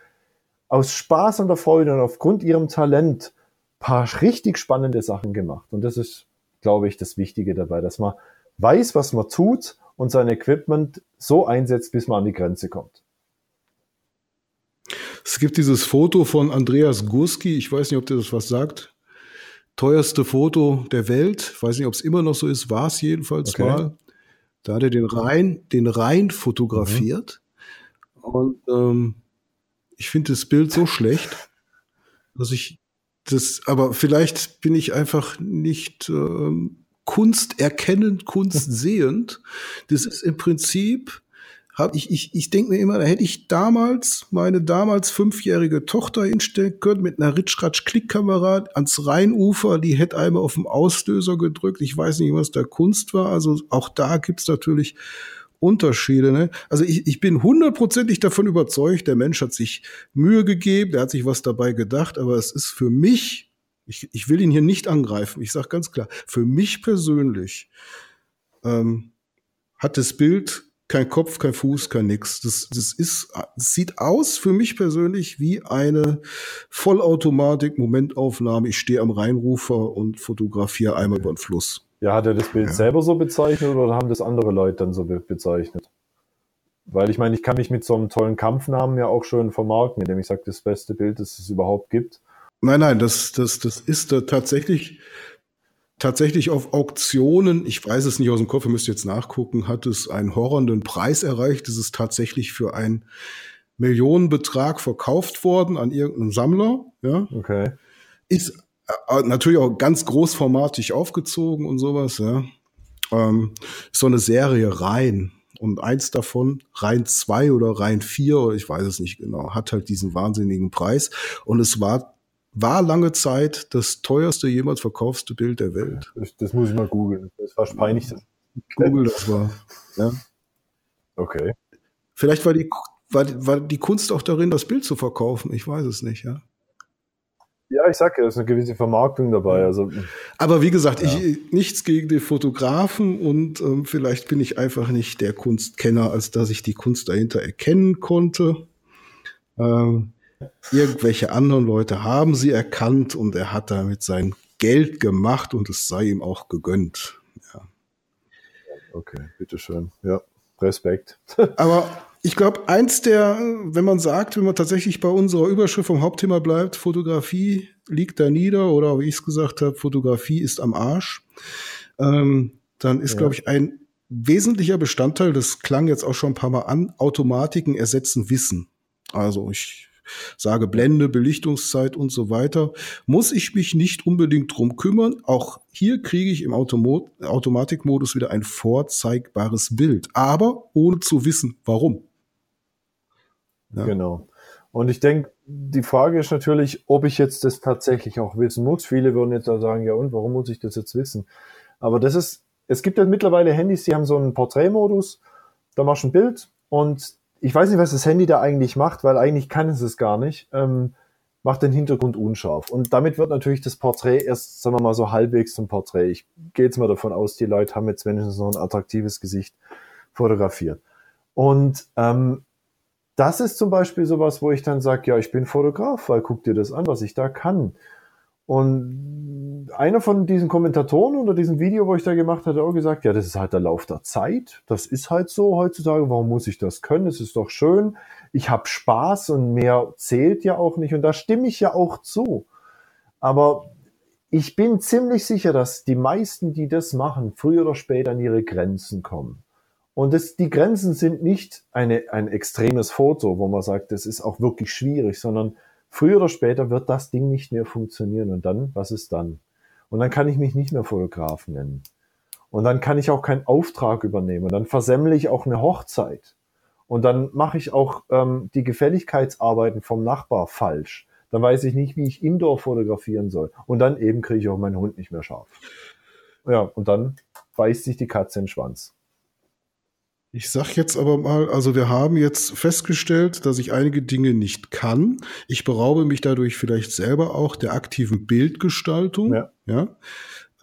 aus Spaß und der Freude und aufgrund ihrem Talent paar richtig spannende Sachen gemacht. Und das ist, glaube ich, das Wichtige dabei, dass man weiß, was man tut und sein Equipment so einsetzt, bis man an die Grenze kommt. Es gibt dieses Foto von Andreas Gurski, ich weiß nicht, ob der das was sagt. Teuerste Foto der Welt. Ich weiß nicht, ob es immer noch so ist, war es jedenfalls okay. mal. Da hat er den Rhein, den Rhein fotografiert. Mhm. Und ähm, ich finde das Bild so schlecht, dass ich das, aber vielleicht bin ich einfach nicht ähm, Kunst erkennend, Kunst sehend. Das ist im Prinzip hab ich, ich, ich denke mir immer, da hätte ich damals meine damals fünfjährige Tochter hinstellen können mit einer Ritschratsch-Klickkamera ans Rheinufer, die hätte einmal auf dem Auslöser gedrückt. Ich weiß nicht, was da Kunst war. Also auch da gibt's natürlich Unterschiede. Ne? Also ich, ich bin hundertprozentig davon überzeugt, der Mensch hat sich Mühe gegeben, der hat sich was dabei gedacht, aber es ist für mich, ich, ich will ihn hier nicht angreifen, ich sage ganz klar, für mich persönlich ähm, hat das Bild kein Kopf, kein Fuß, kein nix. Das, das ist, das sieht aus für mich persönlich wie eine Vollautomatik-Momentaufnahme. Ich stehe am Rheinrufer und fotografiere einmal über den Fluss. Ja, hat er das Bild ja. selber so bezeichnet oder haben das andere Leute dann so be bezeichnet? Weil ich meine, ich kann mich mit so einem tollen Kampfnamen ja auch schön vermarkten, indem ich sage, das beste Bild, das es überhaupt gibt. Nein, nein, das, das, das ist da tatsächlich tatsächlich auf Auktionen, ich weiß es nicht aus dem Kopf, ihr müsst jetzt nachgucken, hat es einen horrenden Preis erreicht. Es ist tatsächlich für einen Millionenbetrag verkauft worden an irgendeinen Sammler. Ja. Okay. Ist äh, natürlich auch ganz großformatig aufgezogen und sowas. Ja. Ähm, so eine Serie rein. Und eins davon, Rhein 2 oder Rhein 4, oder ich weiß es nicht genau, hat halt diesen wahnsinnigen Preis. Und es war war lange Zeit das teuerste jemals verkaufste Bild der Welt. Das, das muss ich mal googeln. Das war peinlich. Google das war. Ja. Okay. Vielleicht war die, war, war die Kunst auch darin, das Bild zu verkaufen. Ich weiß es nicht, ja. Ja, ich sag ja, es ist eine gewisse Vermarktung dabei. Also, Aber wie gesagt, ja. ich, nichts gegen die Fotografen und ähm, vielleicht bin ich einfach nicht der Kunstkenner, als dass ich die Kunst dahinter erkennen konnte. Ähm, Irgendwelche anderen Leute haben sie erkannt und er hat damit sein Geld gemacht und es sei ihm auch gegönnt. Ja. Okay, bitteschön. Ja, Respekt. Aber ich glaube, eins der, wenn man sagt, wenn man tatsächlich bei unserer Überschrift vom Hauptthema bleibt, Fotografie liegt da nieder oder wie ich es gesagt habe, Fotografie ist am Arsch, ähm, dann ist, ja. glaube ich, ein wesentlicher Bestandteil, das klang jetzt auch schon ein paar Mal an, Automatiken ersetzen Wissen. Also ich sage Blende, Belichtungszeit und so weiter, muss ich mich nicht unbedingt drum kümmern. Auch hier kriege ich im Automatikmodus wieder ein vorzeigbares Bild, aber ohne zu wissen, warum. Ja. Genau. Und ich denke, die Frage ist natürlich, ob ich jetzt das tatsächlich auch wissen muss. Viele würden jetzt da sagen, ja und, warum muss ich das jetzt wissen? Aber das ist, es gibt ja mittlerweile Handys, die haben so einen Porträtmodus, da machst du ein Bild und ich weiß nicht, was das Handy da eigentlich macht, weil eigentlich kann es es gar nicht. Ähm, macht den Hintergrund unscharf. Und damit wird natürlich das Porträt erst, sagen wir mal, so halbwegs zum Porträt. Ich gehe jetzt mal davon aus, die Leute haben jetzt wenigstens noch ein attraktives Gesicht fotografiert. Und ähm, das ist zum Beispiel sowas, wo ich dann sage, ja, ich bin Fotograf, weil guck dir das an, was ich da kann. Und einer von diesen Kommentatoren unter diesem Video, wo ich da gemacht hatte, auch gesagt, ja, das ist halt der Lauf der Zeit. Das ist halt so heutzutage. Warum muss ich das können? Es ist doch schön. Ich habe Spaß und mehr zählt ja auch nicht. Und da stimme ich ja auch zu. Aber ich bin ziemlich sicher, dass die meisten, die das machen, früher oder später an ihre Grenzen kommen. Und das, die Grenzen sind nicht eine, ein extremes Foto, wo man sagt, das ist auch wirklich schwierig, sondern früher oder später wird das Ding nicht mehr funktionieren. Und dann, was ist dann? Und dann kann ich mich nicht mehr Fotograf nennen. Und dann kann ich auch keinen Auftrag übernehmen. Und dann versemmle ich auch eine Hochzeit. Und dann mache ich auch ähm, die Gefälligkeitsarbeiten vom Nachbar falsch dann weiß ich nicht, wie ich Indoor fotografieren soll. Und dann eben kriege ich auch meinen Hund nicht mehr scharf. Ja, und dann beißt sich die Katze in den Schwanz. Ich sag jetzt aber mal, also wir haben jetzt festgestellt, dass ich einige Dinge nicht kann. Ich beraube mich dadurch vielleicht selber auch der aktiven Bildgestaltung. Ja. ja?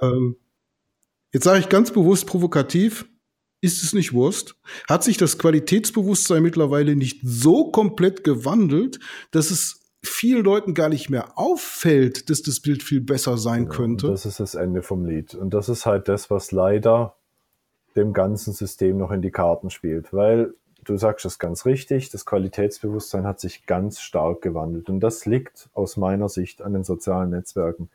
Ähm, jetzt sage ich ganz bewusst provokativ, ist es nicht Wurst? Hat sich das Qualitätsbewusstsein mittlerweile nicht so komplett gewandelt, dass es vielen Leuten gar nicht mehr auffällt, dass das Bild viel besser sein ja, könnte. Das ist das Ende vom Lied. Und das ist halt das, was leider dem ganzen System noch in die Karten spielt. Weil du sagst es ganz richtig, das Qualitätsbewusstsein hat sich ganz stark gewandelt. Und das liegt aus meiner Sicht an den sozialen Netzwerken.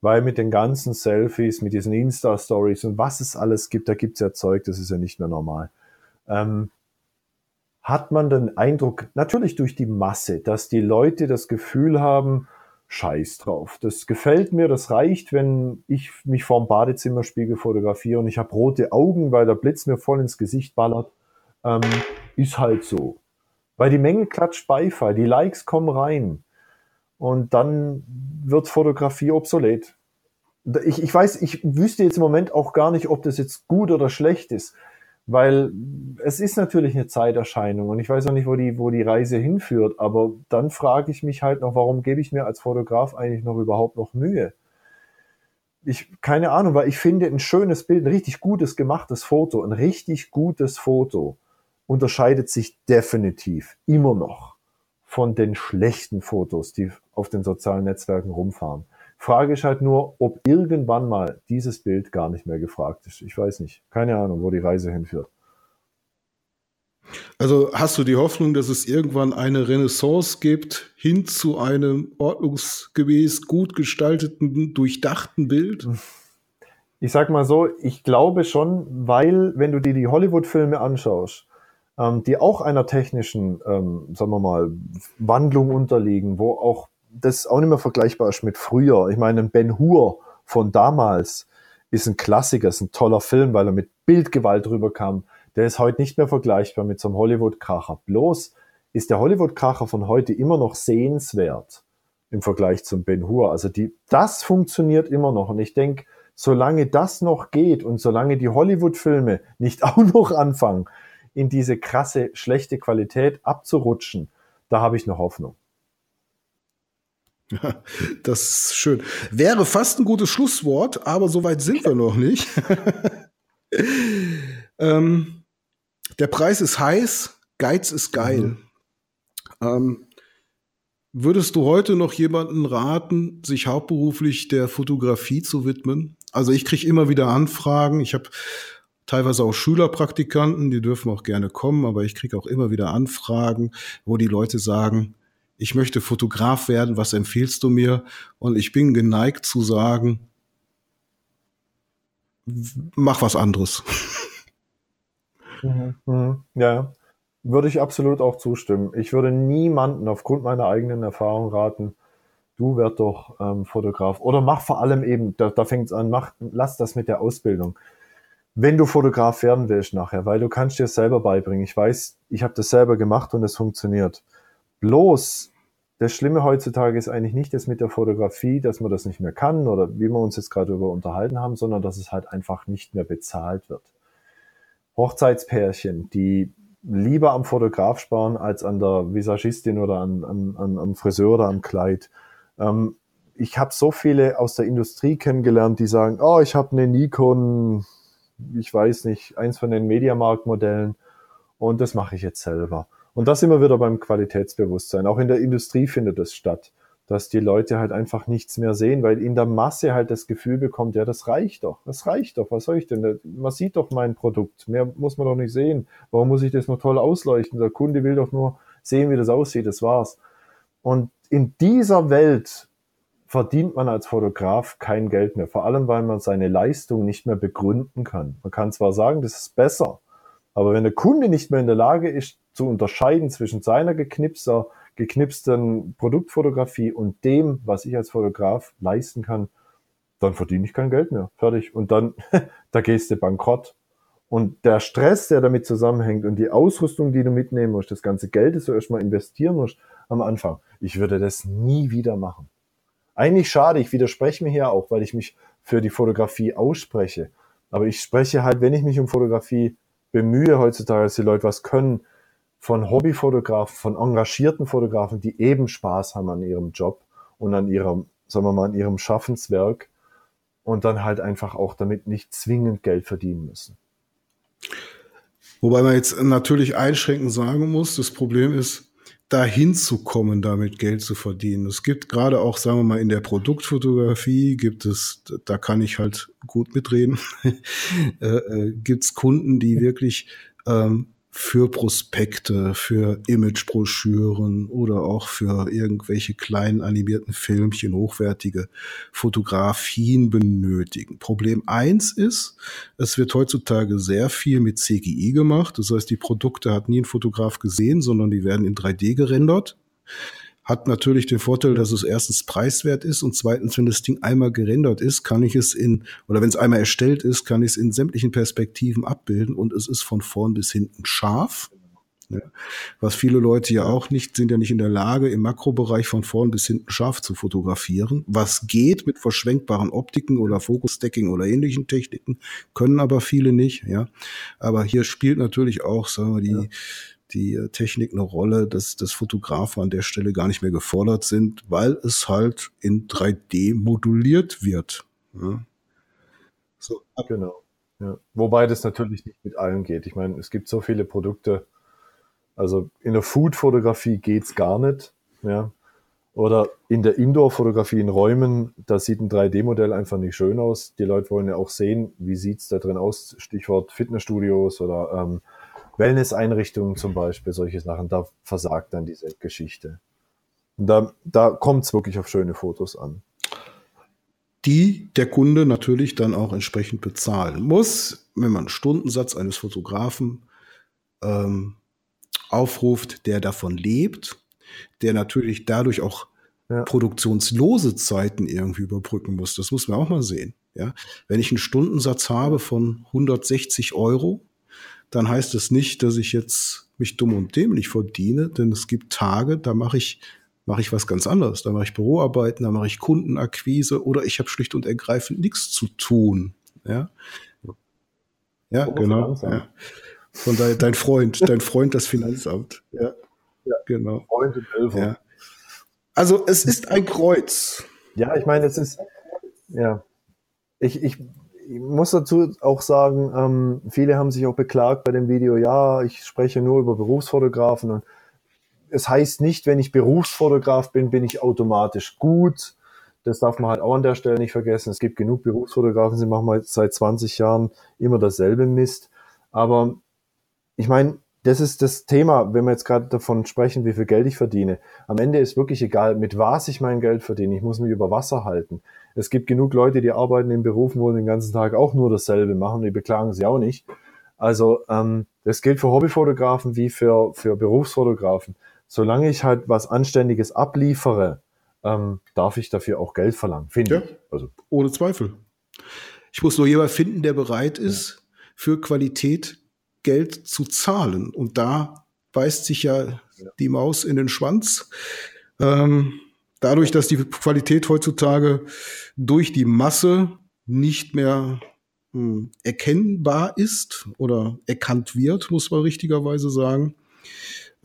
Weil mit den ganzen Selfies, mit diesen Insta-Stories und was es alles gibt, da gibt es ja Zeug, das ist ja nicht mehr normal. Ähm, hat man den Eindruck, natürlich durch die Masse, dass die Leute das Gefühl haben, Scheiß drauf. Das gefällt mir, das reicht, wenn ich mich vorm Badezimmerspiegel fotografiere und ich habe rote Augen, weil der Blitz mir voll ins Gesicht ballert. Ähm, ist halt so. Weil die Menge klatscht Beifall, die Likes kommen rein und dann wird Fotografie obsolet. Ich, ich weiß, ich wüsste jetzt im Moment auch gar nicht, ob das jetzt gut oder schlecht ist. Weil es ist natürlich eine Zeiterscheinung und ich weiß auch nicht, wo die, wo die Reise hinführt, aber dann frage ich mich halt noch, warum gebe ich mir als Fotograf eigentlich noch überhaupt noch Mühe? Ich, keine Ahnung, weil ich finde ein schönes Bild, ein richtig gutes gemachtes Foto, ein richtig gutes Foto unterscheidet sich definitiv immer noch von den schlechten Fotos, die auf den sozialen Netzwerken rumfahren. Frage ist halt nur, ob irgendwann mal dieses Bild gar nicht mehr gefragt ist. Ich weiß nicht. Keine Ahnung, wo die Reise hinführt. Also hast du die Hoffnung, dass es irgendwann eine Renaissance gibt hin zu einem ordnungsgemäß gut gestalteten, durchdachten Bild? Ich sag mal so, ich glaube schon, weil wenn du dir die Hollywood-Filme anschaust, ähm, die auch einer technischen, ähm, sagen wir mal, Wandlung unterliegen, wo auch das auch nicht mehr vergleichbar ist mit früher. Ich meine, Ben Hur von damals ist ein Klassiker, ist ein toller Film, weil er mit Bildgewalt rüberkam. Der ist heute nicht mehr vergleichbar mit so einem Hollywood-Kracher. Bloß ist der Hollywood-Kracher von heute immer noch sehenswert im Vergleich zum Ben Hur. Also die, das funktioniert immer noch. Und ich denke, solange das noch geht und solange die Hollywood-Filme nicht auch noch anfangen, in diese krasse, schlechte Qualität abzurutschen, da habe ich noch Hoffnung. Das ist schön. Wäre fast ein gutes Schlusswort, aber so weit sind wir noch nicht. ähm, der Preis ist heiß, Geiz ist geil. Mhm. Ähm, würdest du heute noch jemanden raten, sich hauptberuflich der Fotografie zu widmen? Also ich kriege immer wieder Anfragen. Ich habe teilweise auch Schülerpraktikanten, die dürfen auch gerne kommen, aber ich kriege auch immer wieder Anfragen, wo die Leute sagen, ich möchte Fotograf werden, was empfiehlst du mir? Und ich bin geneigt zu sagen, mach was anderes. Mhm, mhm. Ja, würde ich absolut auch zustimmen. Ich würde niemanden aufgrund meiner eigenen Erfahrung raten, du werd doch ähm, Fotograf. Oder mach vor allem eben, da, da fängt es an, mach, lass das mit der Ausbildung. Wenn du Fotograf werden willst nachher, weil du kannst dir selber beibringen. Ich weiß, ich habe das selber gemacht und es funktioniert. Bloß, das Schlimme heutzutage ist eigentlich nicht das mit der Fotografie, dass man das nicht mehr kann oder wie wir uns jetzt gerade über unterhalten haben, sondern dass es halt einfach nicht mehr bezahlt wird. Hochzeitspärchen, die lieber am Fotograf sparen als an der Visagistin oder an, an, an, am Friseur oder am Kleid. Ähm, ich habe so viele aus der Industrie kennengelernt, die sagen, oh, ich habe eine Nikon, ich weiß nicht, eins von den Mediamarkt-Modellen und das mache ich jetzt selber. Und das immer wieder beim Qualitätsbewusstsein. Auch in der Industrie findet es statt. dass die Leute halt einfach nichts mehr sehen, weil in der Masse halt das Gefühl bekommt, ja, das reicht doch, das reicht doch, was soll ich denn? Man sieht doch mein Produkt, mehr muss man doch nicht sehen. Warum muss ich das noch toll ausleuchten? Der Kunde will doch nur sehen, wie das aussieht, das war's. Und in dieser Welt verdient man als Fotograf kein Geld mehr, vor allem weil man seine Leistung nicht mehr begründen kann. Man kann zwar sagen, das ist besser, aber wenn der Kunde nicht mehr in der Lage ist, zu unterscheiden zwischen seiner geknipster geknipsten Produktfotografie und dem, was ich als Fotograf leisten kann, dann verdiene ich kein Geld mehr. Fertig. Und dann, da gehst du bankrott. Und der Stress, der damit zusammenhängt und die Ausrüstung, die du mitnehmen musst, das ganze Geld, das du erstmal investieren musst am Anfang, ich würde das nie wieder machen. Eigentlich schade, ich widerspreche mir hier auch, weil ich mich für die Fotografie ausspreche. Aber ich spreche halt, wenn ich mich um Fotografie bemühe heutzutage, dass die Leute was können, von Hobbyfotografen, von engagierten Fotografen, die eben Spaß haben an ihrem Job und an ihrem, sagen wir mal, an ihrem Schaffenswerk und dann halt einfach auch damit nicht zwingend Geld verdienen müssen. Wobei man jetzt natürlich einschränkend sagen muss, das Problem ist, dahin zu kommen, damit Geld zu verdienen. Es gibt gerade auch, sagen wir mal, in der Produktfotografie gibt es, da kann ich halt gut mitreden, äh, äh, gibt es Kunden, die wirklich ähm, für Prospekte, für Imagebroschüren oder auch für irgendwelche kleinen animierten Filmchen, hochwertige Fotografien benötigen. Problem eins ist, es wird heutzutage sehr viel mit CGI gemacht. Das heißt, die Produkte hat nie ein Fotograf gesehen, sondern die werden in 3D gerendert hat natürlich den Vorteil, dass es erstens preiswert ist und zweitens, wenn das Ding einmal gerendert ist, kann ich es in, oder wenn es einmal erstellt ist, kann ich es in sämtlichen Perspektiven abbilden und es ist von vorn bis hinten scharf. Ja. Was viele Leute ja auch nicht, sind ja nicht in der Lage, im Makrobereich von vorn bis hinten scharf zu fotografieren. Was geht mit verschwenkbaren Optiken oder Focus-Stacking oder ähnlichen Techniken, können aber viele nicht, ja. Aber hier spielt natürlich auch, sagen wir, die, ja die äh, Technik eine Rolle, dass, dass Fotografen an der Stelle gar nicht mehr gefordert sind, weil es halt in 3D moduliert wird. Ja. So. Genau. Ja. Wobei das natürlich nicht mit allen geht. Ich meine, es gibt so viele Produkte. Also in der Food-Fotografie geht's gar nicht. Ja. Oder in der Indoor-Fotografie in Räumen, da sieht ein 3D-Modell einfach nicht schön aus. Die Leute wollen ja auch sehen, wie sieht's da drin aus. Stichwort Fitnessstudios oder ähm, Wellness-Einrichtungen zum Beispiel, solche Sachen, da versagt dann diese Geschichte. Und da, da kommt es wirklich auf schöne Fotos an. Die der Kunde natürlich dann auch entsprechend bezahlen muss, wenn man einen Stundensatz eines Fotografen ähm, aufruft, der davon lebt, der natürlich dadurch auch ja. produktionslose Zeiten irgendwie überbrücken muss. Das muss man auch mal sehen. Ja? Wenn ich einen Stundensatz habe von 160 Euro, dann heißt es nicht, dass ich jetzt mich dumm und dämlich verdiene, denn es gibt Tage, da mache ich mache ich was ganz anderes. Da mache ich Büroarbeiten, da mache ich Kundenakquise oder ich habe schlicht und ergreifend nichts zu tun. Ja, ja genau. Ja. Von daher dein Freund, dein Freund das Finanzamt. Ja, ja. genau. Freund im ja. Also es ist ein Kreuz. Ja, ich meine, es ist ja. Ich, ich ich muss dazu auch sagen, ähm, viele haben sich auch beklagt bei dem Video, ja, ich spreche nur über Berufsfotografen. Und es heißt nicht, wenn ich Berufsfotograf bin, bin ich automatisch gut. Das darf man halt auch an der Stelle nicht vergessen. Es gibt genug Berufsfotografen, sie machen mal seit 20 Jahren immer dasselbe Mist. Aber ich meine, das ist das Thema, wenn wir jetzt gerade davon sprechen, wie viel Geld ich verdiene. Am Ende ist wirklich egal, mit was ich mein Geld verdiene. Ich muss mich über Wasser halten. Es gibt genug Leute, die arbeiten in Berufen, wo sie den ganzen Tag auch nur dasselbe machen. Die beklagen sich auch nicht. Also ähm, das gilt für Hobbyfotografen wie für, für Berufsfotografen. Solange ich halt was Anständiges abliefere, ähm, darf ich dafür auch Geld verlangen, finde ja, ich. Also. Ohne Zweifel. Ich muss nur jemand finden, der bereit ist, ja. für Qualität Geld zu zahlen. Und da beißt sich ja, die Maus in den Schwanz. Ähm, dadurch, dass die Qualität heutzutage durch die Masse nicht mehr hm, erkennbar ist oder erkannt wird, muss man richtigerweise sagen,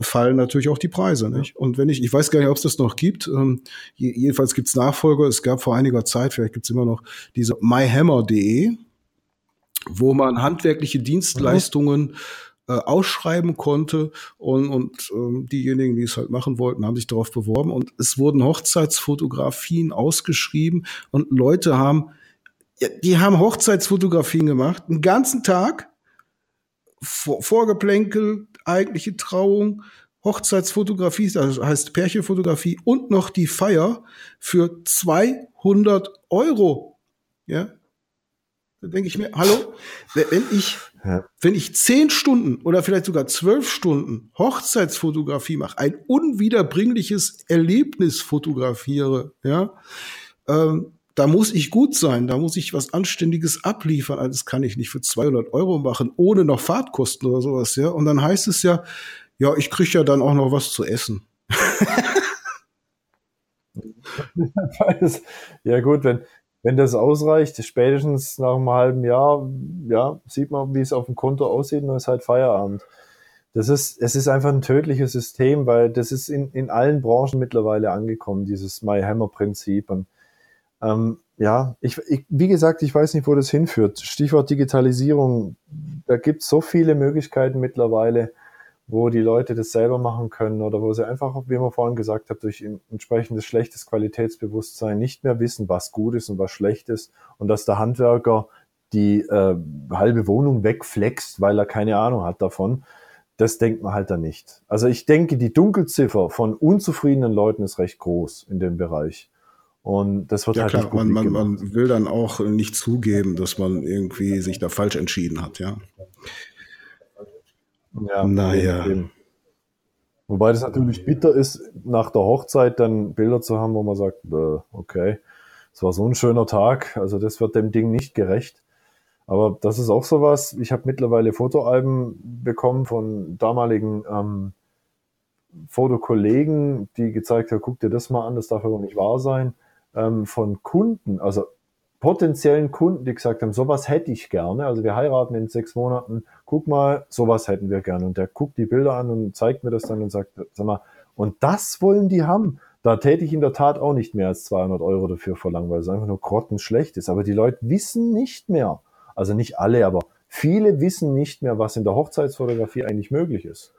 fallen natürlich auch die Preise. Nicht? Und wenn ich, ich weiß gar nicht, ob es das noch gibt, ähm, jedenfalls gibt es Nachfolger. Es gab vor einiger Zeit, vielleicht gibt es immer noch diese myhammer.de wo man handwerkliche Dienstleistungen äh, ausschreiben konnte. Und, und ähm, diejenigen, die es halt machen wollten, haben sich darauf beworben. Und es wurden Hochzeitsfotografien ausgeschrieben. Und Leute haben, ja, die haben Hochzeitsfotografien gemacht, einen ganzen Tag, Vor Vorgeplänkel, eigentliche Trauung, Hochzeitsfotografie, das heißt Pärchenfotografie und noch die Feier für 200 Euro. Ja, da denke ich mir, hallo, wenn ich, ja. wenn ich zehn Stunden oder vielleicht sogar zwölf Stunden Hochzeitsfotografie mache, ein unwiederbringliches Erlebnis fotografiere, ja, ähm, da muss ich gut sein, da muss ich was Anständiges abliefern. Also das kann ich nicht für 200 Euro machen, ohne noch Fahrtkosten oder sowas, ja. Und dann heißt es ja, ja, ich kriege ja dann auch noch was zu essen. ja gut, wenn, wenn das ausreicht, spätestens nach einem halben Jahr, ja, sieht man, wie es auf dem Konto aussieht und ist halt Feierabend. Das ist, es ist einfach ein tödliches System, weil das ist in, in allen Branchen mittlerweile angekommen, dieses My Hammer Prinzip. Und ähm, ja, ich, ich, wie gesagt, ich weiß nicht, wo das hinführt. Stichwort Digitalisierung, da gibt es so viele Möglichkeiten mittlerweile wo die Leute das selber machen können oder wo sie einfach, wie man vorhin gesagt hat, durch entsprechendes schlechtes Qualitätsbewusstsein nicht mehr wissen, was gut ist und was schlecht ist und dass der Handwerker die äh, halbe Wohnung wegflext, weil er keine Ahnung hat davon. Das denkt man halt dann nicht. Also ich denke, die Dunkelziffer von unzufriedenen Leuten ist recht groß in dem Bereich. Und das wird ja, halt klar, nicht man, man, man will dann auch nicht zugeben, dass man irgendwie sich da falsch entschieden hat, ja. Ja, naja. Eben. Wobei das natürlich bitter ist, nach der Hochzeit dann Bilder zu haben, wo man sagt, okay, es war so ein schöner Tag, also das wird dem Ding nicht gerecht. Aber das ist auch sowas. Ich habe mittlerweile Fotoalben bekommen von damaligen ähm, Fotokollegen, die gezeigt haben, guck dir das mal an, das darf aber nicht wahr sein. Ähm, von Kunden, also potenziellen Kunden, die gesagt haben, sowas hätte ich gerne. Also wir heiraten in sechs Monaten. Guck mal, sowas hätten wir gerne. Und der guckt die Bilder an und zeigt mir das dann und sagt, sag mal, und das wollen die haben. Da täte ich in der Tat auch nicht mehr als 200 Euro dafür verlangen, weil es einfach nur grottenschlecht ist. Aber die Leute wissen nicht mehr, also nicht alle, aber viele wissen nicht mehr, was in der Hochzeitsfotografie eigentlich möglich ist.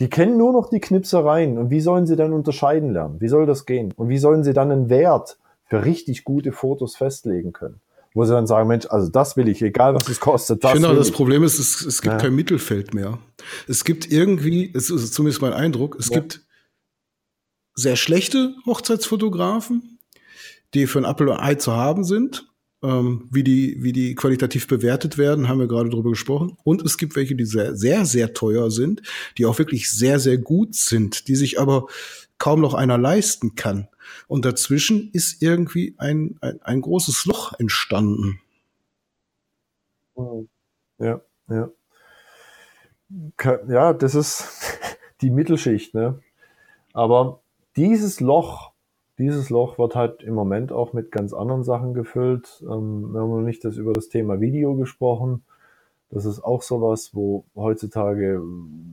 Die kennen nur noch die Knipsereien. Und wie sollen sie dann unterscheiden lernen? Wie soll das gehen? Und wie sollen sie dann einen Wert für richtig gute Fotos festlegen können. Wo sie dann sagen, Mensch, also das will ich, egal was es kostet. Das finde, das ich. Problem ist, es, es gibt ja. kein Mittelfeld mehr. Es gibt irgendwie, es ist zumindest mein Eindruck, es ja. gibt sehr schlechte Hochzeitsfotografen, die für ein Apple und Ei zu haben sind. Ähm, wie die, wie die qualitativ bewertet werden, haben wir gerade drüber gesprochen. Und es gibt welche, die sehr, sehr, sehr teuer sind, die auch wirklich sehr, sehr gut sind, die sich aber kaum noch einer leisten kann. Und dazwischen ist irgendwie ein, ein, ein großes Loch entstanden. Ja, ja. Ja, das ist die Mittelschicht, ne? Aber dieses Loch, dieses Loch wird halt im Moment auch mit ganz anderen Sachen gefüllt. Ähm, wir haben noch nicht das über das Thema Video gesprochen. Das ist auch sowas, wo heutzutage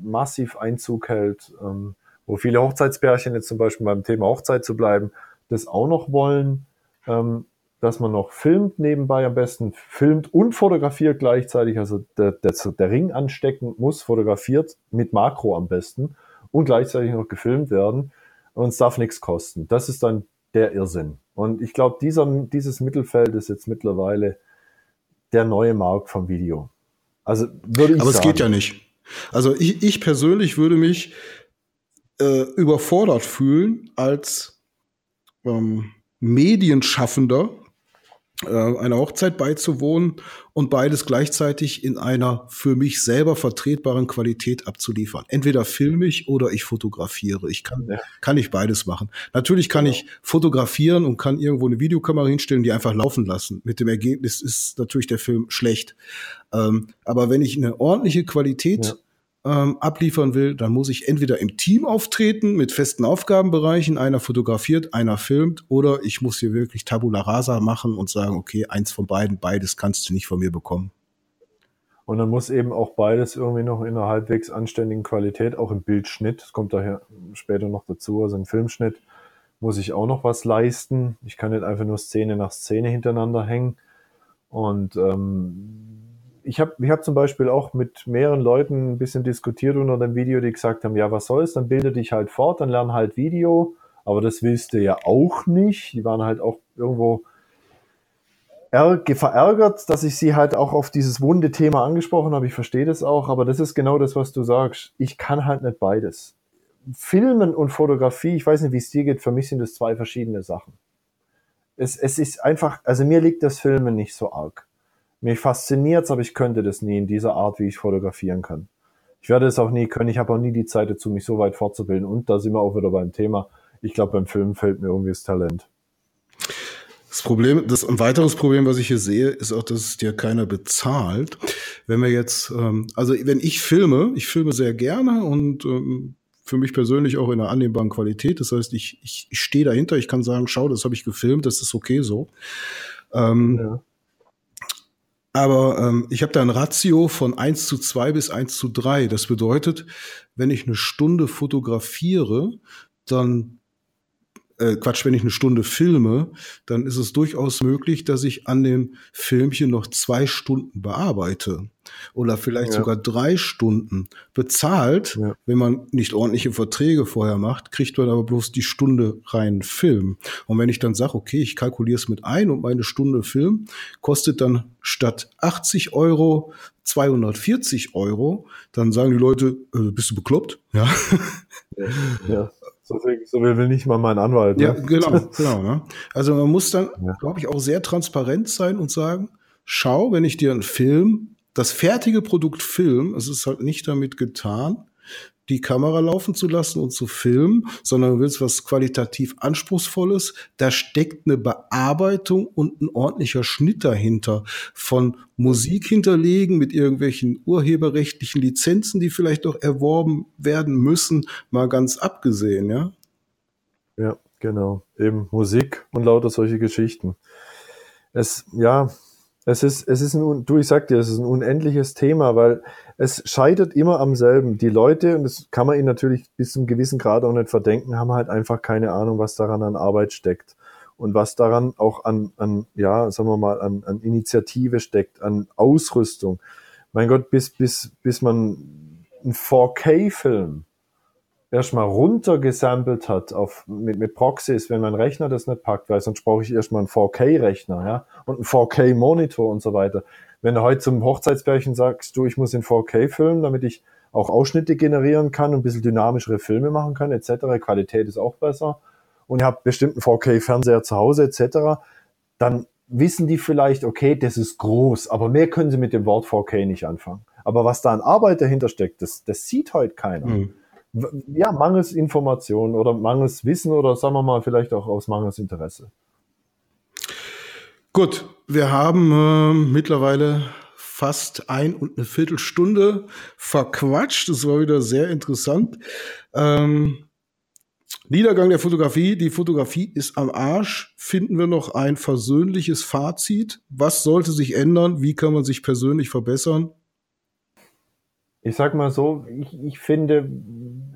massiv Einzug hält. Ähm, wo viele Hochzeitspärchen jetzt zum Beispiel beim Thema Hochzeit zu bleiben, das auch noch wollen, ähm, dass man noch filmt nebenbei am besten, filmt und fotografiert gleichzeitig, also der, der, der Ring anstecken muss fotografiert mit Makro am besten und gleichzeitig noch gefilmt werden und es darf nichts kosten. Das ist dann der Irrsinn. Und ich glaube, dieser, dieses Mittelfeld ist jetzt mittlerweile der neue Markt vom Video. Also würde ich Aber sagen, es geht ja nicht. Also ich, ich persönlich würde mich äh, überfordert fühlen als ähm, Medienschaffender äh, einer Hochzeit beizuwohnen und beides gleichzeitig in einer für mich selber vertretbaren Qualität abzuliefern. Entweder filme ich oder ich fotografiere. Ich kann, ja. kann ich beides machen. Natürlich kann ja. ich fotografieren und kann irgendwo eine Videokamera hinstellen, die einfach laufen lassen. Mit dem Ergebnis ist natürlich der Film schlecht. Ähm, aber wenn ich eine ordentliche Qualität ja ähm, abliefern will, dann muss ich entweder im Team auftreten mit festen Aufgabenbereichen, einer fotografiert, einer filmt, oder ich muss hier wirklich Tabula Rasa machen und sagen, okay, eins von beiden, beides kannst du nicht von mir bekommen. Und dann muss eben auch beides irgendwie noch in einer halbwegs anständigen Qualität, auch im Bildschnitt, das kommt daher später noch dazu, also im Filmschnitt muss ich auch noch was leisten. Ich kann nicht einfach nur Szene nach Szene hintereinander hängen. Und ähm, ich habe ich hab zum Beispiel auch mit mehreren Leuten ein bisschen diskutiert unter dem Video, die gesagt haben, ja, was soll's, dann bilde dich halt fort, dann lern halt Video, aber das willst du ja auch nicht. Die waren halt auch irgendwo verärgert, dass ich sie halt auch auf dieses wunde Thema angesprochen habe. Ich verstehe das auch, aber das ist genau das, was du sagst. Ich kann halt nicht beides. Filmen und Fotografie, ich weiß nicht, wie es dir geht, für mich sind das zwei verschiedene Sachen. Es, es ist einfach, also mir liegt das Filmen nicht so arg. Mich fasziniert's, aber ich könnte das nie in dieser Art, wie ich fotografieren kann. Ich werde es auch nie können. Ich habe auch nie die Zeit dazu, mich so weit fortzubilden. Und da sind wir auch wieder beim Thema. Ich glaube, beim Filmen fällt mir irgendwie das Talent. Das Problem, das ein weiteres Problem, was ich hier sehe, ist auch, dass es dir keiner bezahlt. Wenn wir jetzt, ähm, also wenn ich filme, ich filme sehr gerne und ähm, für mich persönlich auch in einer annehmbaren Qualität. Das heißt, ich, ich, ich stehe dahinter, ich kann sagen, schau, das habe ich gefilmt, das ist okay so. Ähm, ja. Aber ähm, ich habe da ein Ratio von eins zu zwei bis eins zu drei. Das bedeutet, wenn ich eine Stunde fotografiere, dann äh, Quatsch, wenn ich eine Stunde filme, dann ist es durchaus möglich, dass ich an dem Filmchen noch zwei Stunden bearbeite oder vielleicht ja. sogar drei Stunden bezahlt. Ja. Wenn man nicht ordentliche Verträge vorher macht, kriegt man aber bloß die Stunde rein Film. Und wenn ich dann sage, okay, ich kalkuliere es mit ein und meine Stunde Film kostet dann statt 80 Euro 240 Euro, dann sagen die Leute, äh, bist du bekloppt? Ja. ja. So will, so will nicht mal mein Anwalt. Ne? Ja, genau, genau. Ne? Also man muss dann, ja. glaube ich, auch sehr transparent sein und sagen, schau, wenn ich dir einen Film, das fertige Produkt Film, es ist halt nicht damit getan, die Kamera laufen zu lassen und zu filmen, sondern du willst was qualitativ Anspruchsvolles. Da steckt eine Bearbeitung und ein ordentlicher Schnitt dahinter. Von Musik hinterlegen mit irgendwelchen urheberrechtlichen Lizenzen, die vielleicht auch erworben werden müssen, mal ganz abgesehen, ja? Ja, genau. Eben Musik und lauter solche Geschichten. Es, ja, es ist, es ist ein, du, ich sag dir, es ist ein unendliches Thema, weil es scheitert immer am selben. Die Leute, und das kann man ihnen natürlich bis zum gewissen Grad auch nicht verdenken, haben halt einfach keine Ahnung, was daran an Arbeit steckt. Und was daran auch an, an ja, sagen wir mal, an, an Initiative steckt, an Ausrüstung. Mein Gott, bis, bis, bis man einen 4K-Film erstmal runtergesampelt hat auf, mit, mit Proxys, wenn mein Rechner das nicht packt, weil sonst brauche ich erstmal einen 4K-Rechner, ja, und einen 4K-Monitor und so weiter. Wenn du heute zum Hochzeitspärchen sagst, du, ich muss in 4K filmen, damit ich auch Ausschnitte generieren kann und ein bisschen dynamischere Filme machen kann, etc., Qualität ist auch besser, und ihr habt bestimmt einen 4K-Fernseher zu Hause, etc., dann wissen die vielleicht, okay, das ist groß, aber mehr können sie mit dem Wort 4K nicht anfangen. Aber was da an Arbeit dahinter steckt, das, das sieht heute keiner. Mhm ja, mangels Information oder mangels Wissen oder sagen wir mal vielleicht auch aus mangels Interesse. Gut, wir haben äh, mittlerweile fast ein und eine Viertelstunde verquatscht. Das war wieder sehr interessant. Ähm, Niedergang der Fotografie. Die Fotografie ist am Arsch. Finden wir noch ein versöhnliches Fazit? Was sollte sich ändern? Wie kann man sich persönlich verbessern? Ich sag mal so, ich, ich finde,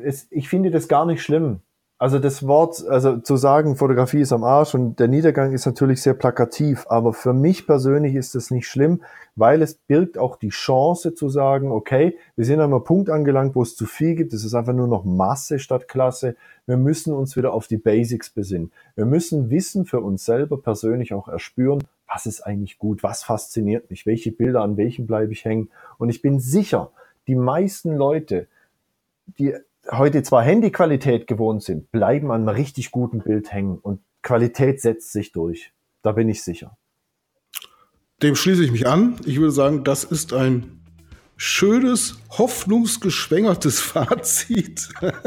es, ich finde das gar nicht schlimm. Also das Wort, also zu sagen, Fotografie ist am Arsch und der Niedergang ist natürlich sehr plakativ, aber für mich persönlich ist das nicht schlimm, weil es birgt auch die Chance zu sagen, okay, wir sind an einem Punkt angelangt, wo es zu viel gibt, es ist einfach nur noch Masse statt Klasse, wir müssen uns wieder auf die Basics besinnen. Wir müssen Wissen für uns selber persönlich auch erspüren, was ist eigentlich gut, was fasziniert mich, welche Bilder, an welchen bleibe ich hängen. Und ich bin sicher, die meisten Leute, die heute zwar Handyqualität gewohnt sind, bleiben an einem richtig guten Bild hängen und Qualität setzt sich durch. Da bin ich sicher. Dem schließe ich mich an. Ich würde sagen, das ist ein schönes, hoffnungsgeschwängertes Fazit.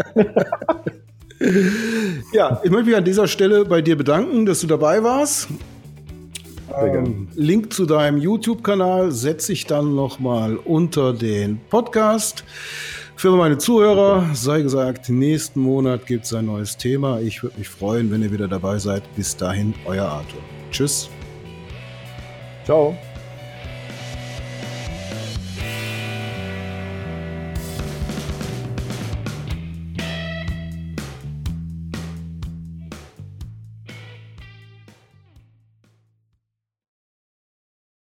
ja, ich möchte mich an dieser Stelle bei dir bedanken, dass du dabei warst. Ähm, Link zu deinem YouTube-Kanal setze ich dann nochmal unter den Podcast. Für meine Zuhörer sei gesagt, nächsten Monat gibt es ein neues Thema. Ich würde mich freuen, wenn ihr wieder dabei seid. Bis dahin, euer Arthur. Tschüss. Ciao.